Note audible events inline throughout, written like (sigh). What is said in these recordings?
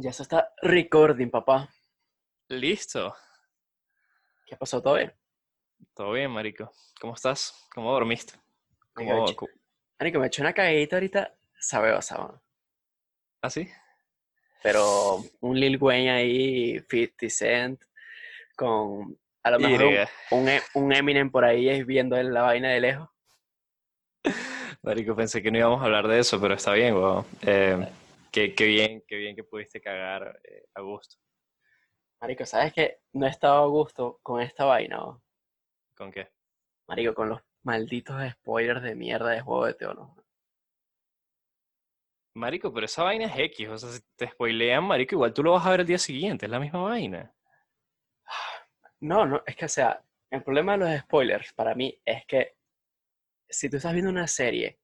Ya se está recording, papá. Listo. ¿Qué pasó? ¿Todo bien? Todo bien, marico. ¿Cómo estás? ¿Cómo dormiste? Marico, ¿Cómo... Marico, me eché una caguita ahorita sabrosa, man. ¿Ah, sí? Pero un Lil Wayne ahí, 50 Cent, con a lo mejor un, E- un Eminem por ahí es viendo la vaina de lejos. (laughs) Marico, pensé que no íbamos a hablar de eso, pero está bien, weón. Eh, qué, qué bien, qué bien que pudiste cagar eh, a gusto. Marico, ¿sabes qué? No he estado a gusto con esta vaina, man. ¿Con qué? Marico, con los malditos spoilers de mierda de Juego de Tronos. Marico, pero esa vaina es X, o sea, si te spoilean, marico, igual tú lo vas a ver el día siguiente, es la misma vaina. No, no, es que, o sea, el problema de los spoilers para mí es que si tú estás viendo una serie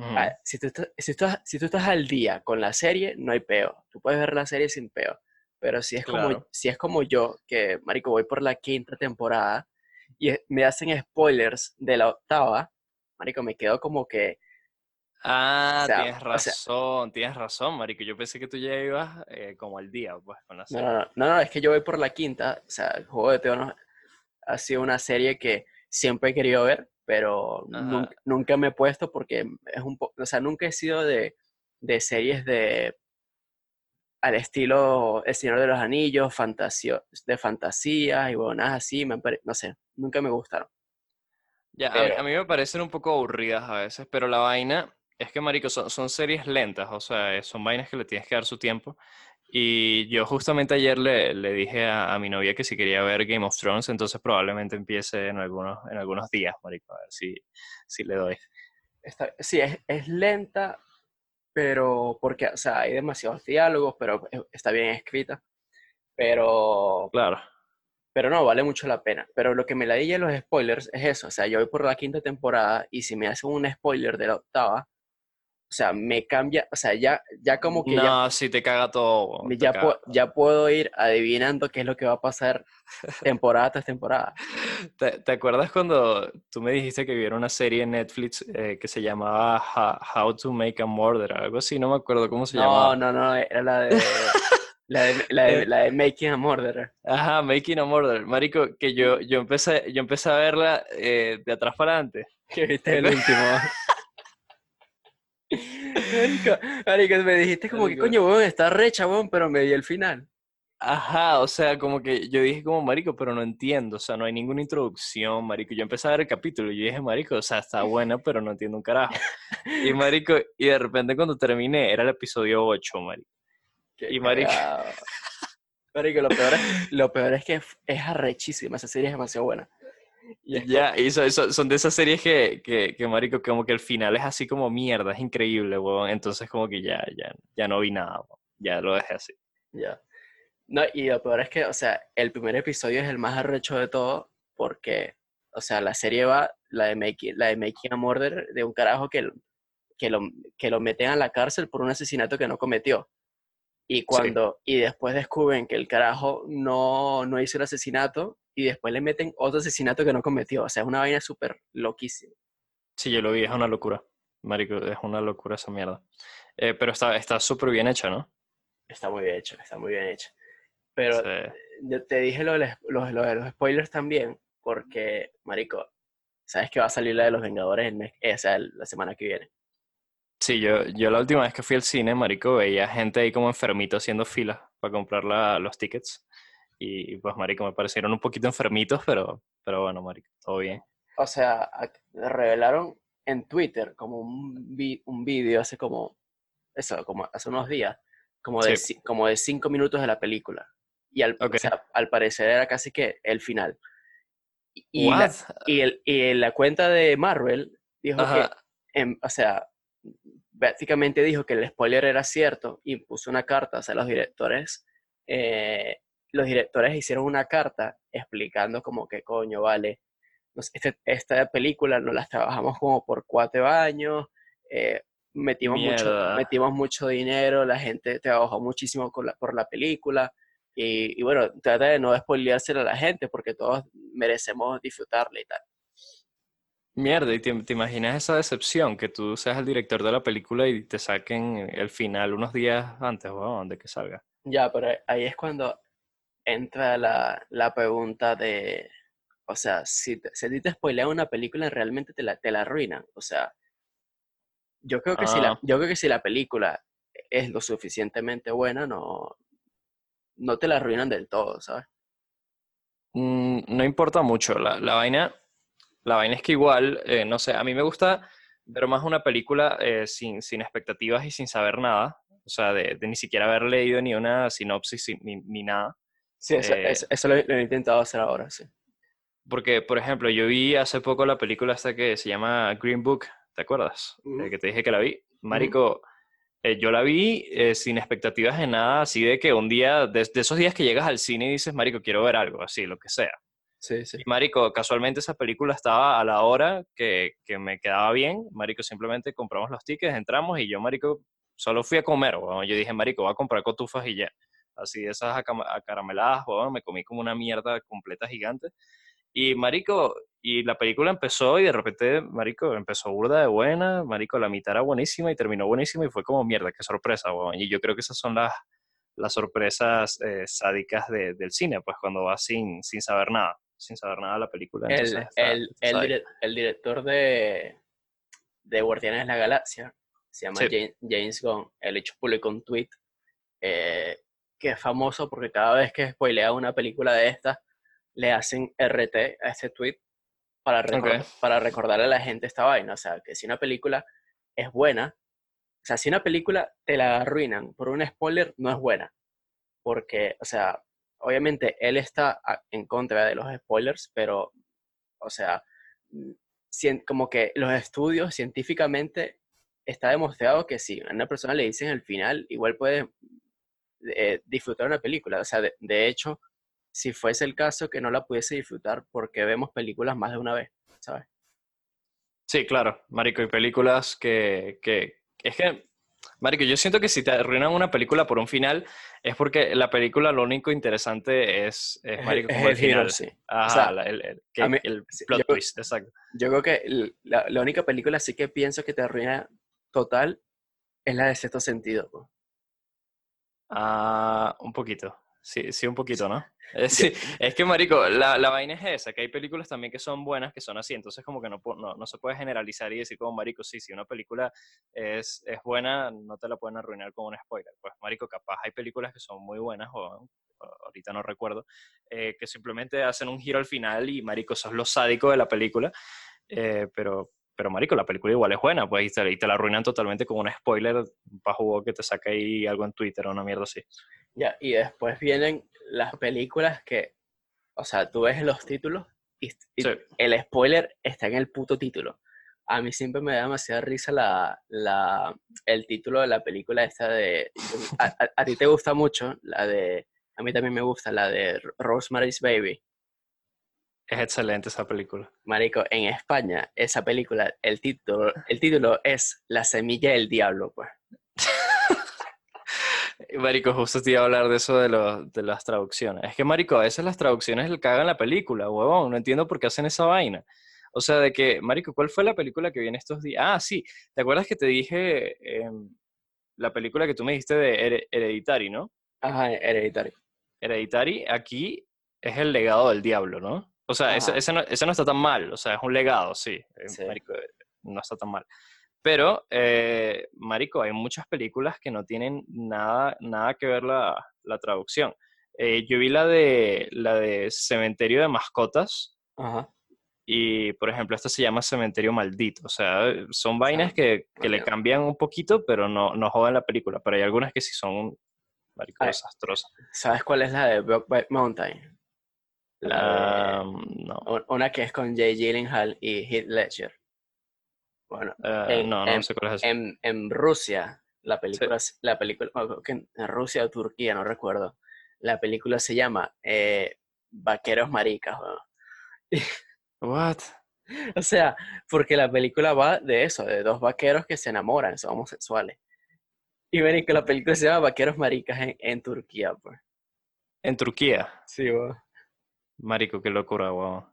Ah, si, tú estás, si, tú estás, si tú estás al día con la serie, no hay peo. Tú puedes ver la serie sin peo. Pero si es como, Claro. si es como yo, que, marico, voy por la quinta temporada y me hacen spoilers de la octava, marico, me quedo como que, Ah, o sea, tienes o sea- razón, tienes razón, marico. Yo pensé que tú ya ibas eh, como al día, pues, con la no, serie. no, no, no, no, es que yo voy por la quinta. O sea, el Juego de Tronos ha sido una serie que siempre he querido ver, pero nunca, nunca me he puesto porque es un poco, o sea, nunca he sido de, de series de al estilo El Señor de los Anillos, fantasio, de fantasía y buenas así, me no sé, nunca me gustaron. Ya, a Pero- a mí me parecen un poco aburridas a veces, pero la vaina es que, marico, son, son series lentas, o sea, son vainas que le tienes que dar su tiempo. Y yo justamente ayer le, le dije a, a mi novia que si quería ver Game of Thrones, entonces probablemente empiece en algunos, en algunos días, marico, a ver si, si le doy. Está- sí, es, es lenta, pero porque, o sea, hay demasiados diálogos, pero es- está bien escrita. Pero, Claro. pero no, vale mucho la pena. Pero lo que me la di los spoilers es eso, o sea, yo voy por la quinta temporada y si me hacen un spoiler de la octava, o sea, me cambia, o sea, ya, ya como que ya No, si te caga todo. Te Ya, caga ya puedo ir adivinando qué es lo que va a pasar temporada tras temporada. (laughs) ¿Te, te acuerdas cuando tú me dijiste que vieron una serie en Netflix eh, que se llamaba Ha- How to Make a Murder, algo así? No me acuerdo cómo se No, llamaba. no, no, era la de, (laughs) la de, la de, la de Making a Murderer. Ajá, Making a Murder. Marico, que yo, yo, empecé, yo empecé a verla eh, de atrás para adelante. (laughs) Que viste el último. Marico, me dijiste como que coño, weón, está recha, weón, pero me di el final. Ajá, o sea, como que yo dije como, marico, pero no entiendo, o sea, no hay ninguna introducción, marico. Yo empecé a ver el capítulo y yo dije, marico, o sea, está buena, pero no entiendo un carajo. (laughs) Y marico, y de repente cuando terminé, era el episodio 8, marico. Qué Y marico. cagado. Marico, lo peor es, lo peor es que es, es arrechísima, esa serie es demasiado buena. Y Ya, y so- so- son de esas series que, que, que, marico, como que el final es así como mierda, es increíble, weón. Entonces como que ya, ya, ya no vi nada, weón. Ya lo dejé así. Ya. No, y lo peor es que, o sea, el primer episodio es el más arrecho de todo porque, o sea, la serie va, la de Making, la de Making a Murder, de un carajo que, que, lo, que lo meten a la cárcel por un asesinato que no cometió. Y cuando, y después descubren que el carajo no, no hizo el asesinato y después le meten otro asesinato que no cometió. O sea, es una vaina súper loquísima. Sí, yo lo vi, es una locura. Marico, es una locura esa mierda. Eh, pero está está súper bien hecha, ¿no? Está muy bien hecho, está muy bien hecho. Pero Sí. te dije lo de, los, lo- lo de los spoilers también, porque, marico, sabes que va a salir la de los Vengadores el mes, eh, o sea, el- la semana que viene. Sí, yo, yo la última vez que fui al cine, marico, veía gente ahí como enfermito haciendo filas para comprar la- los tickets. Y, pues, marico, me parecieron un poquito enfermitos, pero, pero bueno, marico, todo bien. O sea, revelaron en Twitter como un, vi- un vídeo hace como, eso, como hace unos días, como de, Sí. como de cinco minutos de la película. Y al, o Ok. sea, al parecer era casi que el final. Y, la, y, el, y la cuenta de Marvel dijo que Ajá. em, o sea, básicamente dijo que el spoiler era cierto y puso una carta, o sea, los directores, eh, los directores hicieron una carta explicando como que coño, vale, este- esta película nos las trabajamos como por cuatro años, eh, metimos, mucho, metimos mucho dinero, la gente trabajó muchísimo con la- por la película. Y, y bueno, trata de no spoileársela a la gente porque todos merecemos disfrutarla y tal. Mierda, ¿y te, te imaginas esa decepción? Que tú seas el director de la película y te saquen el final unos días antes, weón, de que salga. Ya, pero ahí es cuando entra la, la pregunta de, o sea, si, te- si a ti te spoilean una película, realmente te la, te la arruinan. O sea, yo creo que si la, Ah. yo creo que si la película es lo suficientemente buena, no, no te la arruinan del todo, ¿sabes? Mm, no importa mucho. La, la vaina, la vaina es que igual, eh, no sé, a mí me gusta ver más una película eh, sin, sin expectativas y sin saber nada. O sea, de, de ni siquiera haber leído ni una sinopsis ni- ni nada. Sí, eso, Eh, eso, eso lo, lo he intentado hacer ahora, sí. Porque, por ejemplo, yo vi hace poco la película esta que se llama Green Book, ¿te acuerdas? Eh, Ujú. que te dije que la vi. Marico, eh, yo la vi sin expectativas de nada, así de que un día, de, de esos días que llegas al cine y dices, Marico, quiero ver algo, así, lo que sea. Sí, sí. Y Marico, casualmente esa película estaba a la hora que, que me quedaba bien. Marico, simplemente compramos los tickets, entramos y yo, Marico, solo fui a comer, weón. Yo dije, Marico, voy a comprar cotufas y ya. Así de esas acarameladas, weón, me comí como una mierda completa gigante. Y Marico, y la película empezó y de repente, Marico, empezó burda de buena. Marico, la mitad era buenísima y terminó buenísima y fue como mierda, qué sorpresa, weón. Y yo creo que esas son las, las sorpresas eh, sádicas de- del cine, pues cuando vas sin, sin saber nada, sin saber nada de la película. El, está- el, el, sádico. dire- el director de, de Guardianes de la Galaxia se llama Sí. James, James Gunn. Él hecho publicó un tweet eh, que es famoso porque cada vez que spoilea una película de estas, le hacen RT a este tweet para, recor- Ok. para recordarle a la gente esta vaina. O sea, que si una película es buena, o sea, si una película te la arruinan por un spoiler, no es buena. Porque, o sea, obviamente él está en contra de los spoilers, pero, o sea, como que los estudios científicamente está demostrado que si a una persona le dicen el final, igual puede eh, disfrutar una película. O sea, de, de hecho, si fuese el caso que no la pudiese disfrutar, porque vemos películas más de una vez, ¿sabes? Sí, claro, Marico, y películas que, que... Es que, Marico, yo siento que si te arruinan una película por un final, es porque la película lo único interesante es, es Marico, el- como el el giro, final. sí. Ajá, sea, la- el, el- que- mí- el plot yo- twist, exacto. Yo creo que el- la, la única película sí que pienso que te arruina total es la de sexto sentido. pues. Ah, un poquito. Sí, sí, un poquito, ¿no? (laughs) Sí, es que, marico, la, la vaina es esa, que hay películas también que son buenas, que son así, entonces como que no, no, no se puede generalizar y decir como, marico, sí, si una película es, es buena, no te la pueden arruinar con un spoiler. Pues, marico, capaz hay películas que son muy buenas, o ahorita no recuerdo, eh, que simplemente hacen un giro al final y, marico, eso es lo sádico de la película, eh, pero... Pero, marico, la película igual es buena, pues, y te, y te la arruinan totalmente con un spoiler para jugo que te saca ahí algo en Twitter o una mierda así. Ya, y después vienen las películas que, o sea, tú ves los títulos y, y Sí. el spoiler está en el puto título. A mí siempre me da demasiada risa la, la, el título de la película esta de... A, a- a ti te gusta mucho la de... A mí también me gusta la de Rosemary's Baby. Es excelente esa película. Marico, en España, esa película, el título, el título es La semilla del diablo, pues. (laughs) Marico, justo te iba a hablar de eso de, los- de las traducciones. Es que, Marico, a veces las traducciones le cagan la película, huevón. No entiendo por qué hacen esa vaina. O sea, de que, Marico, ¿cuál fue la película que vi en estos días? Ah, sí. ¿Te acuerdas que te dije em, la película que tú me dijiste de Here- Hereditary, ¿no? Ajá, hereditario. Hereditary, aquí es el legado del diablo, ¿no? O sea, ese, ese no, ese no está tan mal. O sea, es un legado, sí. eh, Sí. Marico, eh, no está tan mal. Pero, eh, Marico, hay muchas películas que no tienen nada, nada que ver la, la traducción. Eh, yo vi la de, la de Cementerio de Mascotas Ajá. y, por ejemplo, esta se llama Cementerio Maldito. O sea, son vainas Ah, que, que le cambian un poquito, pero no, no jodan la película. Pero hay algunas que sí son, Marico, Ay. desastrosas. ¿Sabes cuál es la de Brokeback Mountain? La no. Un- Una que es con Jay Gyllenhaal y Heath Ledger. Bueno, Eh, en- no, no en- sé cuál es en, en Rusia, la película, la película, en Rusia o Turquía, no recuerdo, la película se llama eh, Vaqueros Maricas. weón. What? (laughs) O sea, porque la película va de eso, de dos vaqueros que se enamoran, son homosexuales. Y ven que la película se llama Vaqueros Maricas en, en Turquía, pues. En Turquía. Sí, weón. Marico, qué locura, wow.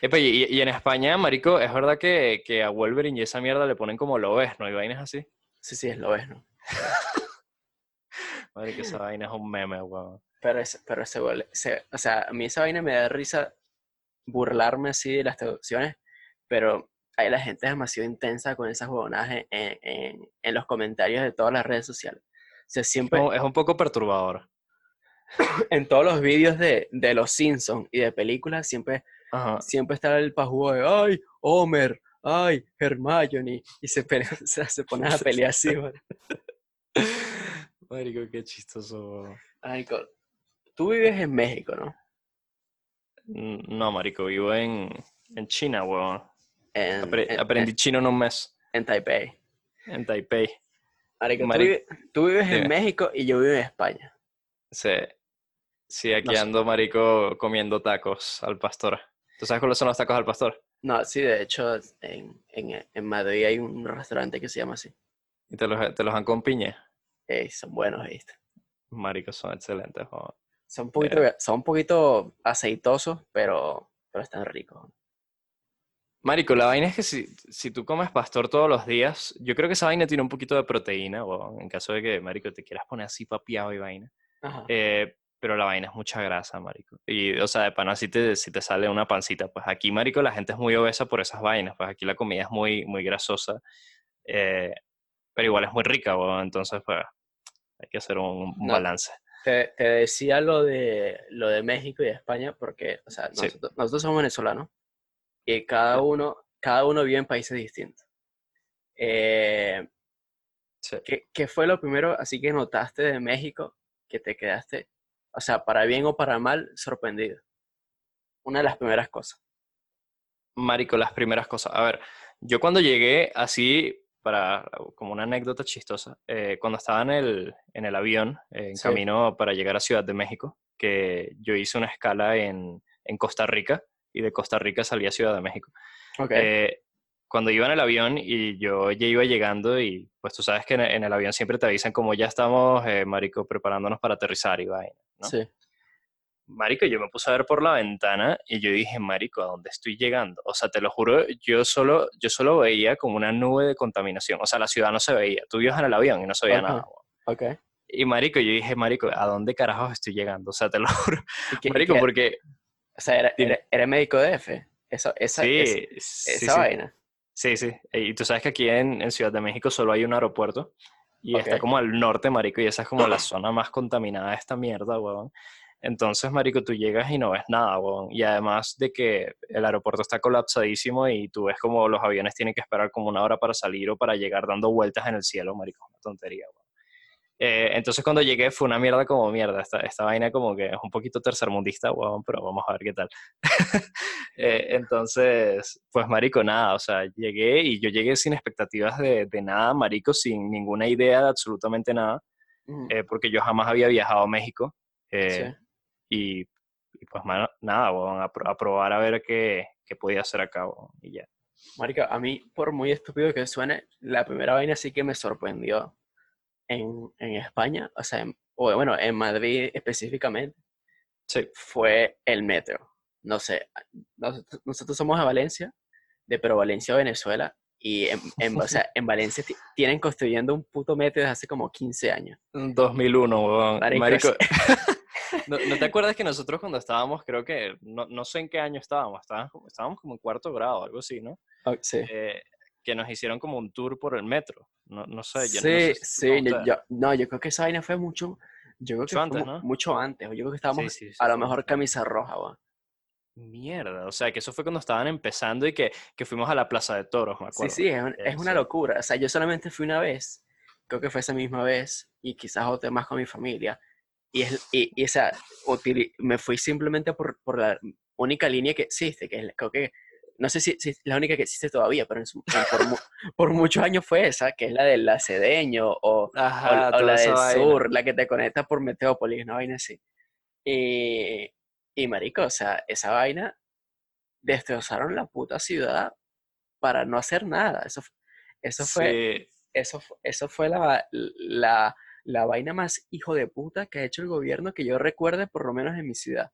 Epa, y, y en España, marico, es verdad que, que a Wolverine y esa mierda le ponen como lo ves, ¿no? Y vainas así. Sí, sí, es lo es, ¿no? (laughs) Marico, esa vaina es un meme, weón. Pero ese, pero ese, ese- o sea, a mí esa vaina me da risa burlarme así de las traducciones, pero ahí la gente es demasiado intensa con esas huevonadas en, en- en- los comentarios de todas las redes sociales. O sea, siempre, Es un poco perturbador. (coughs) en todos los vídeos de, de los Simpsons y de películas, siempre, Ajá. siempre está el pajugo de, ay, Homer, ay, Hermione, y se, pelea, (laughs) o sea, se ponen a pelear así, man. (laughs) Marico, qué chistoso. Ay, tú vives en México, ¿no? Mm, No, marico, vivo en, en China, weón. En, Apre- en- aprendí chino en un mes. en Taipei. En Taipei. Marico, tú, Mari- vive- tú vives en México y yo vivo en España. Sí. Sí, aquí No sé. ando, marico, comiendo tacos al pastor. ¿Tú sabes cuáles son los tacos al pastor? No, sí, de hecho, en, en, en Madrid hay un restaurante que se llama así. Y te los, te los dan con piña. Ey, son buenos, ¿viste? Marico, son excelentes. Son un poquito, son un poquito aceitosos, pero, pero están ricos. Marico, la vaina es que si, si tú comes pastor todos los días, yo creo que esa vaina tiene un poquito de proteína, weón, en caso de que, marico, te quieras poner así papiado y vaina. Eh, pero la vaina es mucha grasa, marico. Y, o sea, de pana si te, si te sale una pancita. Pues aquí, marico, la gente es muy obesa por esas vainas. Pues aquí la comida es muy, muy grasosa. eh, pero igual es muy rica, weón. Entonces, pues, hay que hacer un, un No. balance. Te, te decía lo de, lo de México y de España porque, o sea, Sí. nosotros, nosotros somos venezolanos y cada uno, cada uno vive en países distintos. Eh, Sí. ¿qué, qué fue lo primero así que notaste de México que te quedaste, o sea, para bien o para mal, sorprendido? Una de las primeras cosas. Marico, las primeras cosas. A ver, yo cuando llegué así, para como una anécdota chistosa, eh, cuando estaba en el, en el avión, eh, en Sí. camino para llegar a Ciudad de México, que yo hice una escala en, en Costa Rica y de Costa Rica salí a Ciudad de México. Ok. Eh, cuando iba en el avión y yo ya iba llegando y pues tú sabes que en, en el avión siempre te avisan como ya estamos, eh, Marico, preparándonos para aterrizar y vaina, ¿no? Sí. Marico, yo me puse a ver por la ventana y yo dije, Marico, ¿a dónde estoy llegando? O sea, te lo juro, yo solo, yo solo veía como una nube de contaminación. O sea, la ciudad no se veía. Tú ibas en el avión y no se veía nada. weón. Ok. Y Marico, yo dije, Marico, ¿a dónde carajos estoy llegando? O sea, te lo (laughs) juro. ¿Y qué- y Marico, qué- porque... o sea, era, dime. era, era médico de F. Eso, esa, Sí, esa, sí, esa sí. vaina. Sí, sí. Y tú sabes que aquí en, en Ciudad de México solo hay un aeropuerto y está como al norte, marico, y esa es como la (clears throat) zona más contaminada de esta mierda, weón. Entonces, marico, tú llegas y no ves nada, weón. Y además de que el aeropuerto está colapsadísimo y tú ves como los aviones tienen que esperar como una hora para salir o para llegar dando vueltas en el cielo, marico. Una tontería, weón. Eh, entonces cuando llegué fue una mierda como mierda. Esta, esta vaina como que es un poquito tercermundista, weón, pero vamos a ver qué tal. (laughs) Eh, entonces, pues marico, nada, o sea, llegué y yo llegué sin expectativas de, de nada, marico, sin ninguna idea de absolutamente nada, Ujú. eh, porque yo jamás había viajado a México. eh, Sí. y, y, pues mano, nada, weón, a, pro- a probar a ver qué, qué podía hacer acá, weón, y ya. Marica, a mí, por muy estúpido que suene, la primera vaina sí que me sorprendió en, en España, o sea, en- o bueno, en Madrid específicamente, Sí, fue el metro. No sé, nosotros, nosotros somos de Valencia, de Pro Valencia, Venezuela, y en, en- o sea, (laughs) en Valencia ti- tienen construyendo un puto metro desde hace como 15 años. 2001, weón. Marico, Marico, (laughs) (laughs) ¿no, no te acuerdas que nosotros cuando estábamos, creo que, no, no sé en qué año estábamos, estábamos como, estábamos como en cuarto grado, algo así, ¿no? Oh, sí. Eh, que nos hicieron como un tour por el metro. No, no sé, yo no sé si sí, yo, no, yo creo que esa vaina fue mucho, yo creo que Mucho antes, ¿no? mucho antes, o yo creo que estábamos Sí, a lo mejor camisa roja, weón. Mierda, o sea, que eso fue cuando estaban empezando y que, que fuimos a la Plaza de Toros, me Sí, acuerdo. sí, es, un- es una locura. O sea, yo solamente fui una vez, creo que fue esa misma vez, y quizás otra más con mi familia. Y, es, y, y, utili- me fui simplemente por, por la única línea que existe, que es, creo que, no sé si, si es la única que existe todavía, pero su- por, mu- por muchos años fue esa, que es la del Lacedeño o, o, Ajá, o toda la del vaina. sur, la que te conecta por Meteópolis, una vaina así. Y, y marico, o sea, esa vaina destrozaron la puta ciudad para no hacer nada. Eso, eso fue, Sí, eso, eso fue la, la, la vaina más hijo de puta que ha hecho el gobierno que yo recuerde, por lo menos en mi ciudad.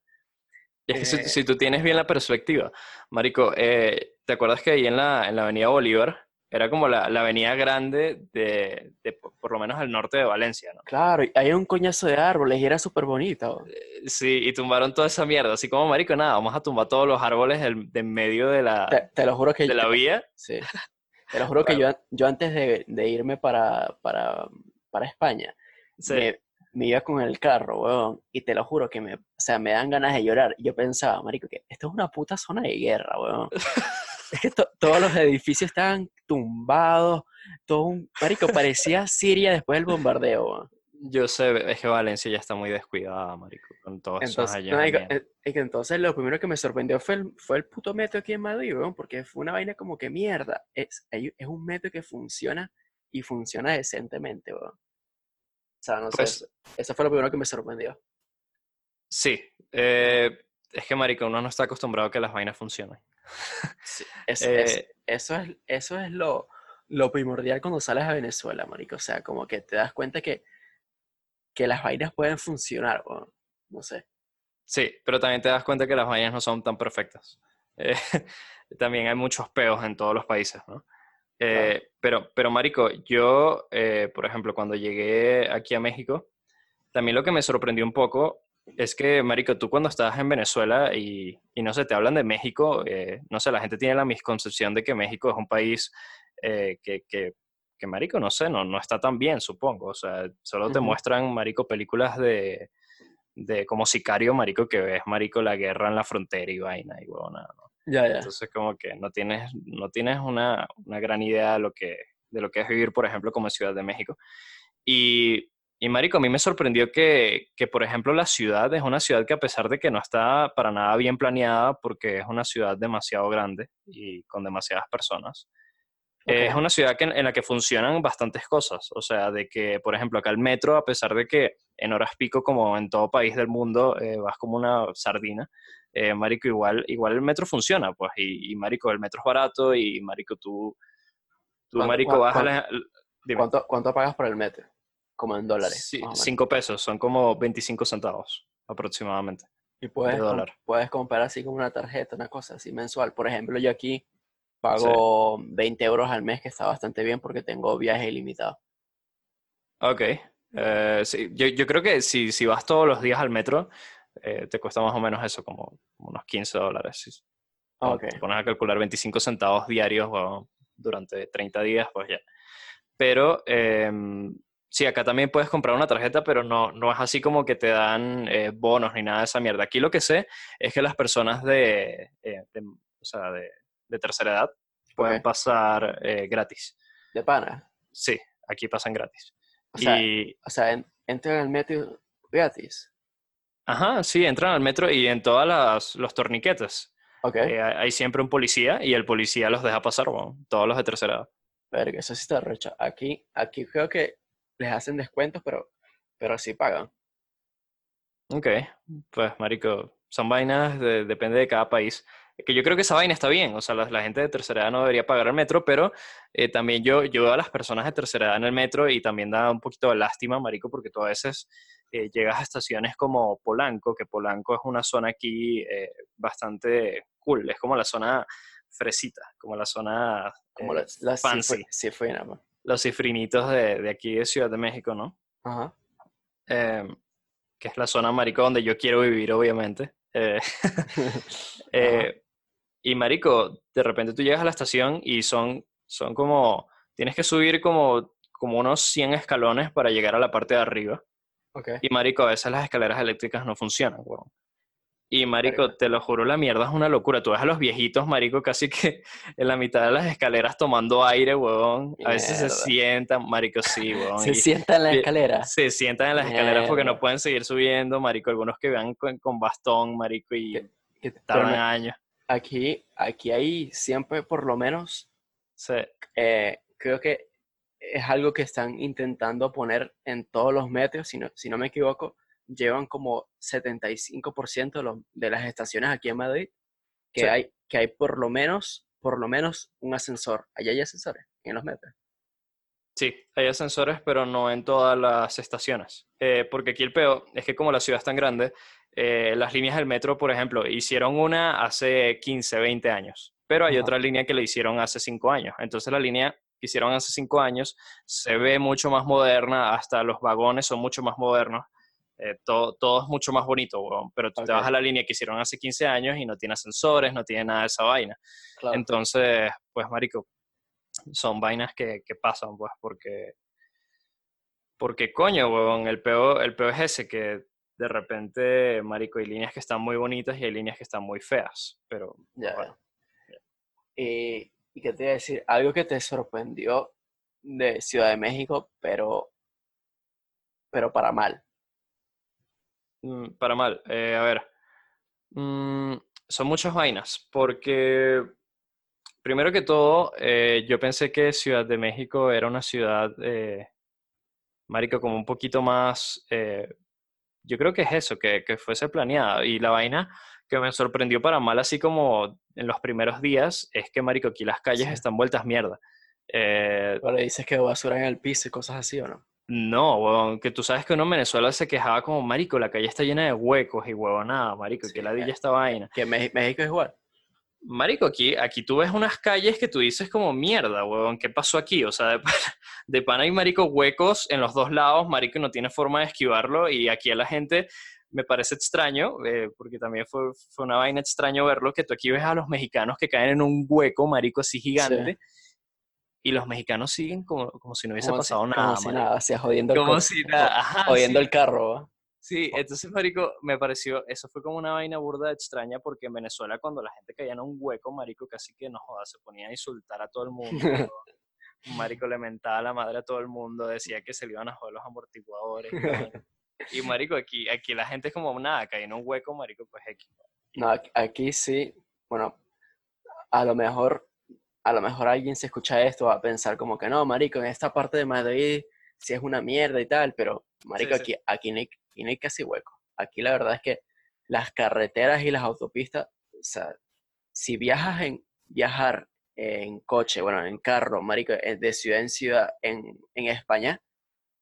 Y es que si, Eh, si tú tienes bien la perspectiva, Marico, eh, ¿te acuerdas que ahí en la, en la Avenida Bolívar era como la, la avenida grande de, de por lo menos al norte de Valencia, ¿no? Claro, y hay un coñazo de árboles y era súper bonito. Eh, Sí, y tumbaron toda esa mierda, así como Marico, nada, vamos a tumbar todos los árboles del, de en medio de la, Te, te lo juro que de la vía. Sí. Te lo juro que yo, yo antes de, de irme para, para, para España, Sí. me, me iba con el carro, weón, y te lo juro que me, o sea, me dan ganas de llorar. Y yo pensaba, marico, que esto es una puta zona de guerra, weón. (laughs) Es que to- todos los edificios estaban tumbados, todo un, marico, parecía Siria después del bombardeo, weón. Yo sé, es que Valencia ya está muy descuidada, Marico, con todos esos Entonces, no, marico, eh, es que entonces lo primero que me sorprendió fue el, fue el puto metro aquí en Madrid, weón, porque fue una vaina como que mierda. Es, es un metro que funciona y funciona decentemente, weón. O sea, no sé, Pues- eso, eso fue lo primero que me sorprendió. Sí, eh, es que, Marico, uno no está acostumbrado a que las vainas funcionen. Sí, (laughs) es- Eh, eso es, eso es lo, lo primordial cuando sales a Venezuela, marico. O sea, como que te das cuenta que, que las vainas pueden funcionar. No sé. Sí, pero también te das cuenta que las vainas no son tan perfectas. (laughs) Eh, también hay muchos peos en todos los países, ¿no? Eh, pero, pero, Marico, yo, eh, por ejemplo, cuando llegué aquí a México, también lo que me sorprendió un poco es que, Marico, tú cuando estás en Venezuela y, y no sé, te hablan de México, eh, no sé, la gente tiene la misconcepción de que México es un país eh, que, que, que, Marico, no sé, no, no está tan bien, supongo. O sea, solo te muestran, Marico, películas de, de como sicario, Marico, que ves, Marico, la guerra en la frontera y vaina y huevona, ¿no? Ya, ya. Entonces, como que no tienes, no tienes una, una gran idea de lo, que, de lo que es vivir, por ejemplo, como en Ciudad de México. Y, y Marico, a mí me sorprendió que, que, por ejemplo, la ciudad es una ciudad que a pesar de que no está para nada bien planeada, porque es una ciudad demasiado grande y con demasiadas personas, eh, es una ciudad que, en la que funcionan bastantes cosas. O sea, de que, por ejemplo, acá el metro, a pesar de que en horas pico, como en todo país del mundo, eh, vas como una sardina, eh, marico, igual, igual el metro funciona, pues, y, y, marico, el metro es barato y, marico, tú, tú ¿Cuánto- marico, cuán- vas a cuán- la... dime. ¿Cuánto, cuánto pagas por el metro? Como en dólares. Sí, cinco pesos, son como 25 centavos aproximadamente. Y puedes, com- puedes comprar así como una tarjeta, una cosa así mensual. Por ejemplo, yo aquí pago 20 euros al mes, que está bastante bien porque tengo viaje ilimitado. Ok. Eh, sí, yo, yo creo que si, si vas todos los días al metro, eh, te cuesta más o menos eso, como unos 15 dólares. Si Ok. te pones a calcular 25 centavos diarios bueno, durante 30 días, pues ya. Pero em, sí, acá también puedes comprar una tarjeta, pero no, no es así como que te dan eh, bonos ni nada de esa mierda. Aquí lo que sé es que las personas de, eh, de- o sea, de, de tercera edad pueden Ok. pasar eh, gratis. De pana. Sí, aquí pasan gratis. O sea, y, o sea en- entran al metro gratis. Ajá, sí, entran al metro y en todos los torniquetes Ok. eh, hay siempre un policía y el policía los deja pasar, bueno, todos los de tercera edad. Verga, eso sí está recho. Aquí, aquí creo que les hacen descuentos, pero, pero sí pagan. Ok, pues marico, son vainas, de- depende de cada país. Que yo creo que esa vaina está bien, o sea, la, la gente de tercera edad no debería pagar el metro, pero eh, también yo, yo veo a las personas de tercera edad en el metro y también da un poquito de lástima, marico, porque tú a veces eh, llegas a estaciones como Polanco, que Polanco es una zona aquí eh, bastante cool, es como la zona fresita, como la zona, Como eh, las, las fancy. los cifrinitos de, de aquí de Ciudad de México, ¿no? Ajá. Eh, que es la zona, marico, donde yo quiero vivir, obviamente. (laughs) (laughs) Eh, y marico, de repente tú llegas a la estación y son, son como, tienes que subir como, como unos 100 escalones para llegar a la parte de arriba. Ok. Y marico, a veces las escaleras eléctricas no funcionan, weón. Y marico, te lo juro, la mierda es una locura. Tú ves a los viejitos, marico, casi que (laughs) en la mitad de las escaleras tomando aire, weón. A veces se sientan, marico, sí, (laughs) weón. Se y- sienta en la y- escalera. se sientan en las escaleras porque no pueden seguir subiendo, marico. Algunos que van con, con bastón, marico, y Que- tardan años. aquí, aquí hay siempre por lo menos Sí, eh, creo que es algo que están intentando poner en todos los metros, si no, si no me equivoco, llevan como 75% de, los- de las estaciones aquí en Madrid, que, Sí. hay, que hay por lo menos, por lo menos un ascensor. Allá hay ascensores en los metros. Sí, hay ascensores, pero no en todas las estaciones. Eh, porque aquí el peor es que como la ciudad es tan grande, eh, las líneas del metro, por ejemplo, hicieron una hace 15, 20 años, pero hay Ajá. otra línea que la hicieron hace 5 años. Entonces la línea que hicieron hace 5 años se ve mucho más moderna, hasta los vagones son mucho más modernos. eh, todo, todo es mucho más bonito, weón. pero tú te Ok. vas a la línea que hicieron hace 15 años y no tiene ascensores, no tiene nada de esa vaina. Claro. Entonces, pues, marico, son vainas que, que pasan, pues, porque, porque coño, huevón, el peor, el peor es ese, que de repente, marico, hay líneas que están muy bonitas y hay líneas que están muy feas, pero Ya, bueno, y qué te iba a decir, algo que te sorprendió de Ciudad de México, pero, pero para mal. mm, para mal, eh, a ver, mm, son muchas vainas, porque primero que todo, eh, yo pensé que Ciudad de México era una ciudad, eh, marico, como un poquito más, eh, yo creo que es eso, que, que fuese planeada. Y la vaina que me sorprendió para mal, así como en los primeros días, es que, marico, aquí las calles Sí. están vueltas mierda. Eh, Pero dices que basura en el piso y cosas así, ¿o no? no, huevón, que tú sabes que uno en Venezuela se quejaba como, marico, la calle está llena de huecos y huevonada, marico, Sí, que ladilla eh. esta vaina. Que México es igual. Marico, aquí, aquí tú ves unas calles que tú dices como mierda, huevón, ¿qué pasó aquí? O sea, de (laughs) de pana hay, marico, huecos en los dos lados, marico, no tiene forma de esquivarlo, y aquí a la gente me parece extraño, eh, porque también fue, fue una vaina extraño verlo, que tú aquí ves a los mexicanos que caen en un hueco, marico, así gigante, y los mexicanos siguen como, como si no hubiese Como si- pasado como nada, si nada, o sea, jodiendo el, Como co- si nada, ajá, jodiendo sí. el carro. Sí, entonces, marico, me pareció, eso fue como una vaina burda extraña porque en Venezuela cuando la gente caía en un hueco, marico, casi que no joda, se ponía a insultar a todo el mundo. (laughs) marico le mentaba a la madre a todo el mundo, decía que se le iban a joder los amortiguadores. Y marico, aquí, aquí la gente es como, nada, cae en un hueco, marico, pues X. No, aquí, aquí sí, bueno, a lo mejor, a lo mejor alguien se escucha esto va a pensar como que no, marico, en esta parte de Madrid sí es una mierda y tal, pero marico, sí. aquí, aquí, no hay, aquí no hay casi hueco. Aquí la verdad es que las carreteras y las autopistas, o sea, si viajas en, viajar en coche, bueno, en carro, marico, eh, de ciudad en ciudad en, en España,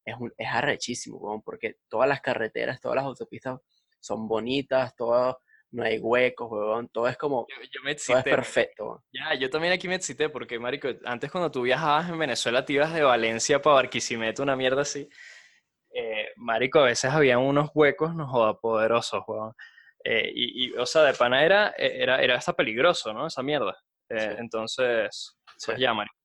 es, un, es arrechísimo, weón, porque todas las carreteras, todas las autopistas son bonitas, todo, no hay huecos, weón, todo es como, Yo, yo me todo es excité. perfecto. weón. Ya, yo también aquí me excité porque, marico, antes cuando tú viajabas en Venezuela te ibas de Valencia para Barquisimeto, una mierda así. Eh, marico, a veces había unos huecos, no joda, poderosos, weón. Eh, y, y, o sea, de pana era, era, era hasta peligroso, ¿no? Esa mierda. Eh, Sí. Entonces, pues Sí. ya, marico.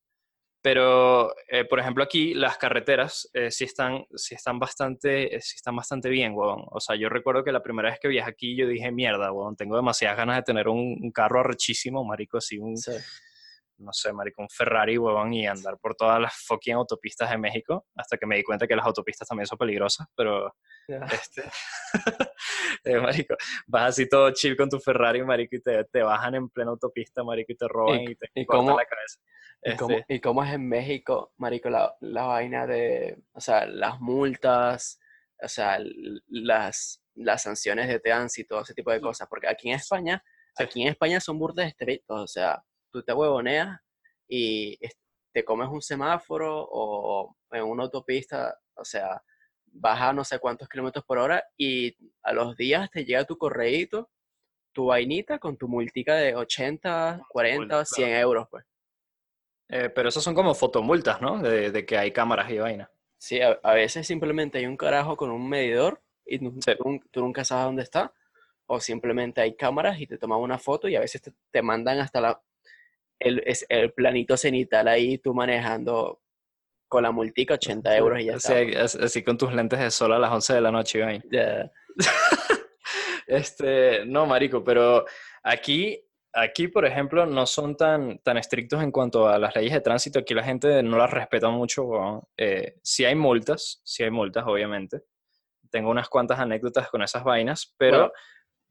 Pero, eh, por ejemplo, aquí las carreteras eh, sí, están, sí, están bastante, eh, sí están bastante bien, weón. O sea, yo recuerdo que la primera vez que viajé aquí yo dije, mierda, weón, tengo demasiadas ganas de tener un, un carro arrechísimo, marico, así un, Sí. no sé, marico, un Ferrari, huevón, y andar por todas las fucking autopistas de México, hasta que me di cuenta que las autopistas también son peligrosas, pero, Ya. este, (laughs) eh, marico, vas así todo chill con tu Ferrari, marico, y te, te bajan en plena autopista, marico, y te roban y, ¿Y- te y cortan cómo- la cabeza. ¿Y cómo, Este, y cómo es en México, marico, la, la vaina de, o sea, las multas, o sea, las, las sanciones de tránsito, ese tipo de cosas? Porque aquí en España, Sí. aquí en España son burdes estrictos, o sea, tú te huevoneas y te comes un semáforo o en una autopista, o sea, baja no sé cuántos kilómetros por hora y a los días te llega tu correíto, tu vainita con tu multica de 80, 40, claro. 100 euros, pues. Eh, pero esos son como fotomultas, ¿no? De, de que hay cámaras y vaina. Sí, a, a veces simplemente hay un carajo con un medidor y tú, Sí. tú tú nunca sabes dónde está, o simplemente hay cámaras y te toman una foto y a veces te, te mandan hasta la, el, es- el planito cenital ahí tú manejando con la multica 80 euros y ya Así, está. así- con tus lentes de sol a las 11 de la noche vaina. (laughs) Este, no, marico, pero aquí, aquí, por ejemplo, no son tan, tan estrictos en cuanto a las leyes de tránsito. Aquí la gente no las respeta mucho. weón. Eh, sí hay multas, sí hay multas, obviamente. Tengo unas cuantas anécdotas con esas vainas, pero, Bueno.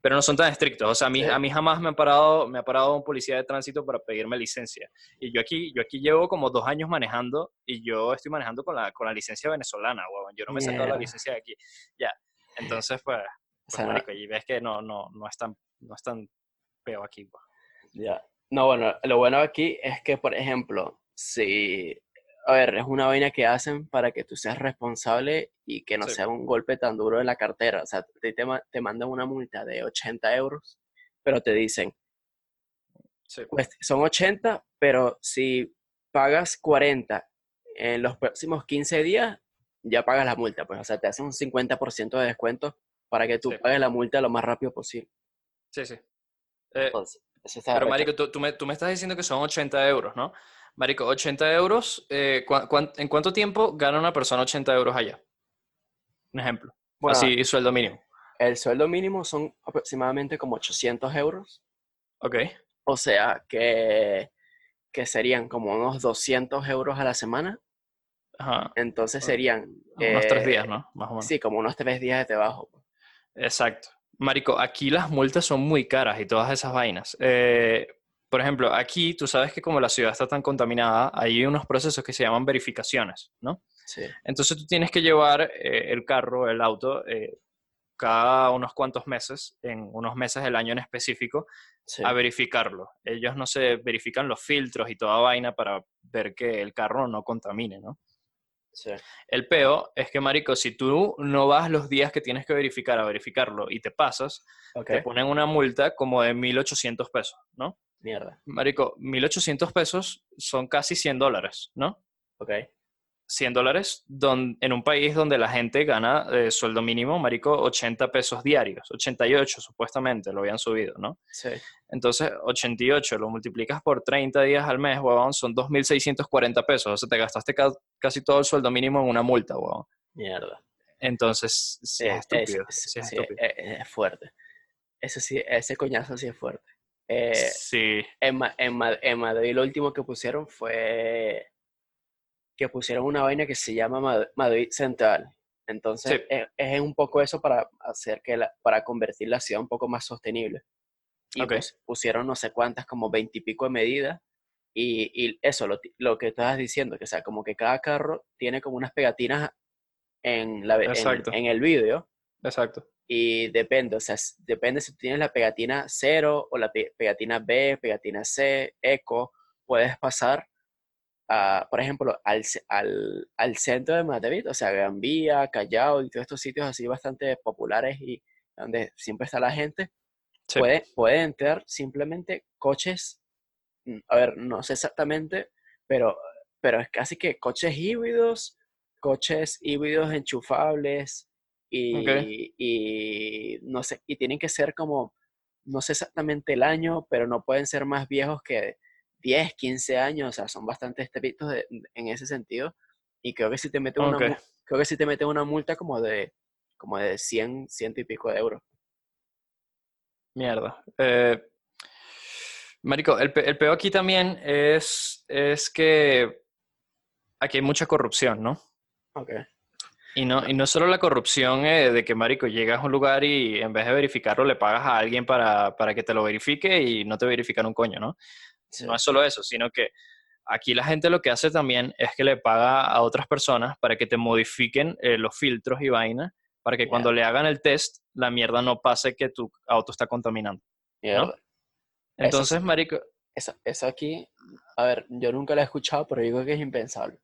pero no son tan estrictos. O sea, a mí, Sí. a mí jamás me ha parado, me ha parado un policía de tránsito para pedirme licencia. Y yo aquí, yo aquí llevo como dos años manejando y yo estoy manejando con la, con la licencia venezolana, weón. Yo no me he sacado la licencia de aquí. Ya. Entonces, pues, o pues, sea, no- marico, y ves que no, no, no es tan, no es tan feo aquí. pues. Ya. No, bueno, lo bueno aquí es que, por ejemplo, si, a ver, es una vaina que hacen para que tú seas responsable y que no Sí. sea un golpe tan duro en la cartera. O sea, te, te, ma- te mandan una multa de 80 euros, pero te dicen, Sí. pues son 80, pero si pagas 40 en los próximos 15 días, ya pagas la multa. Pues, o sea, te hacen un 50% de descuento para que tú Sí. pagues la multa lo más rápido posible. Sí, sí. Eh, Entonces, eso está pero. Marico, tú, tú me, tú me estás diciendo que son 80 euros, ¿no? Marico, 80 euros, eh, ¿cuán- cuán- ¿en cuánto tiempo gana una persona 80 euros allá? Un ejemplo. Bueno, Así, sueldo mínimo. el sueldo mínimo son aproximadamente como 800 euros. Ok. O sea, que, que serían como unos 200 euros a la semana. Ajá. Entonces serían... Unos tres eh, días, ¿no? Más o menos. Sí, como unos tres días de trabajo. Exacto. Marico, aquí las multas son muy caras y todas esas vainas. Eh, por ejemplo, aquí tú sabes que como la ciudad está tan contaminada, hay unos procesos que se llaman verificaciones, ¿no? Sí. Entonces tú tienes que llevar eh, el carro, el auto, eh, cada unos cuantos meses, en unos meses del año en específico, sí. a verificarlo. Ellos no se verifican los filtros y toda vaina para ver que el carro no contamine, ¿no? Sí. El peo es que, marico, si tú no vas los días que tienes que verificar a verificarlo y te pasas, te ponen una multa como de 1.800 pesos, ¿no? Mierda. Marico, 1.800 pesos son casi 100 dólares, ¿no? Ok. 100 dólares don- en un país donde la gente gana eh, sueldo mínimo, marico, 80 pesos diarios, 88 supuestamente, lo habían subido, ¿no? Sí. Entonces, 88 lo multiplicas por 30 días al mes, huevón, son 2.640 pesos, o sea, te gastaste ca- casi todo el sueldo mínimo en una multa, huevón. Mierda. Entonces, sí Eh, es estúpido, es, sí es sí, estúpido. eh, eh, es fuerte. Eso sí, ese coñazo sí es fuerte. Eh, Sí, en, en, en Madrid lo último que pusieron fue que pusieron una vaina que se llama Mad- Madrid Central. Entonces, Sí. es, es un poco eso para hacer que la, para convertir la ciudad un poco más sostenible. Y pues, pusieron no sé cuántas, como veintipico de medidas. Y, y eso, lo, lo que estabas diciendo, que o sea, como que cada carro tiene como unas pegatinas en, la, en- en el vídeo exacto. y depende, o sea, depende si tienes la pegatina 0 o la pe- pegatina B, pegatina C, eco, puedes pasar, a, por ejemplo, al, al, al centro de Madrid, o sea, Gran Vía, Callao y todos estos sitios así bastante populares y donde siempre está la gente, Sí. puede, pueden entrar simplemente coches, mm, a ver, no sé exactamente, pero, pero es casi que coches híbridos, coches híbridos enchufables y, y no sé, y tienen que ser como, no sé exactamente el año, pero no pueden ser más viejos que 10, 15 años, o sea, son bastante estrictos de- en ese sentido. Y creo que si te meten una, creo que si te meten una multa como de, como de 100, ciento y pico de euros. Mierda. Eh, marico, el, el peor aquí también es, es que aquí hay mucha corrupción, ¿no? Ok. Y no, y no solo la corrupción eh, de que, marico, llegas a un lugar y en vez de verificarlo le pagas a alguien para, para que te lo verifique y no te verifican un coño, ¿no? Sí. No es solo eso, sino que aquí la gente lo que hace también es que le paga a otras personas para que te modifiquen eh, los filtros y vainas, para que cuando le hagan el test, la mierda no pase que tu auto está contaminando. Entonces, marico, Eso, eso aquí, a ver, yo nunca lo he escuchado, pero digo que es impensable.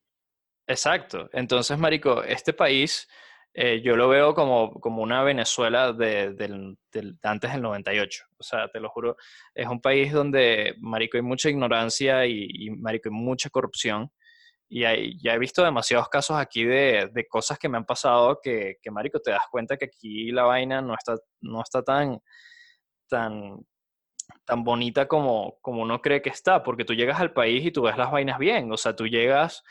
Exacto. Entonces, Marico, este país eh, yo lo veo como, como una Venezuela de, del- de antes del 98. O sea, te lo juro, es un país donde, Marico, hay mucha ignorancia y, y, Marico, hay mucha corrupción. Y hay- ya he visto demasiados casos aquí de, de cosas que me han pasado que, que, Marico, te das cuenta que aquí la vaina no está, no está tan, tan, tan bonita como, como uno cree que está, porque tú llegas al país y tú ves las vainas bien, o sea, tú llegas,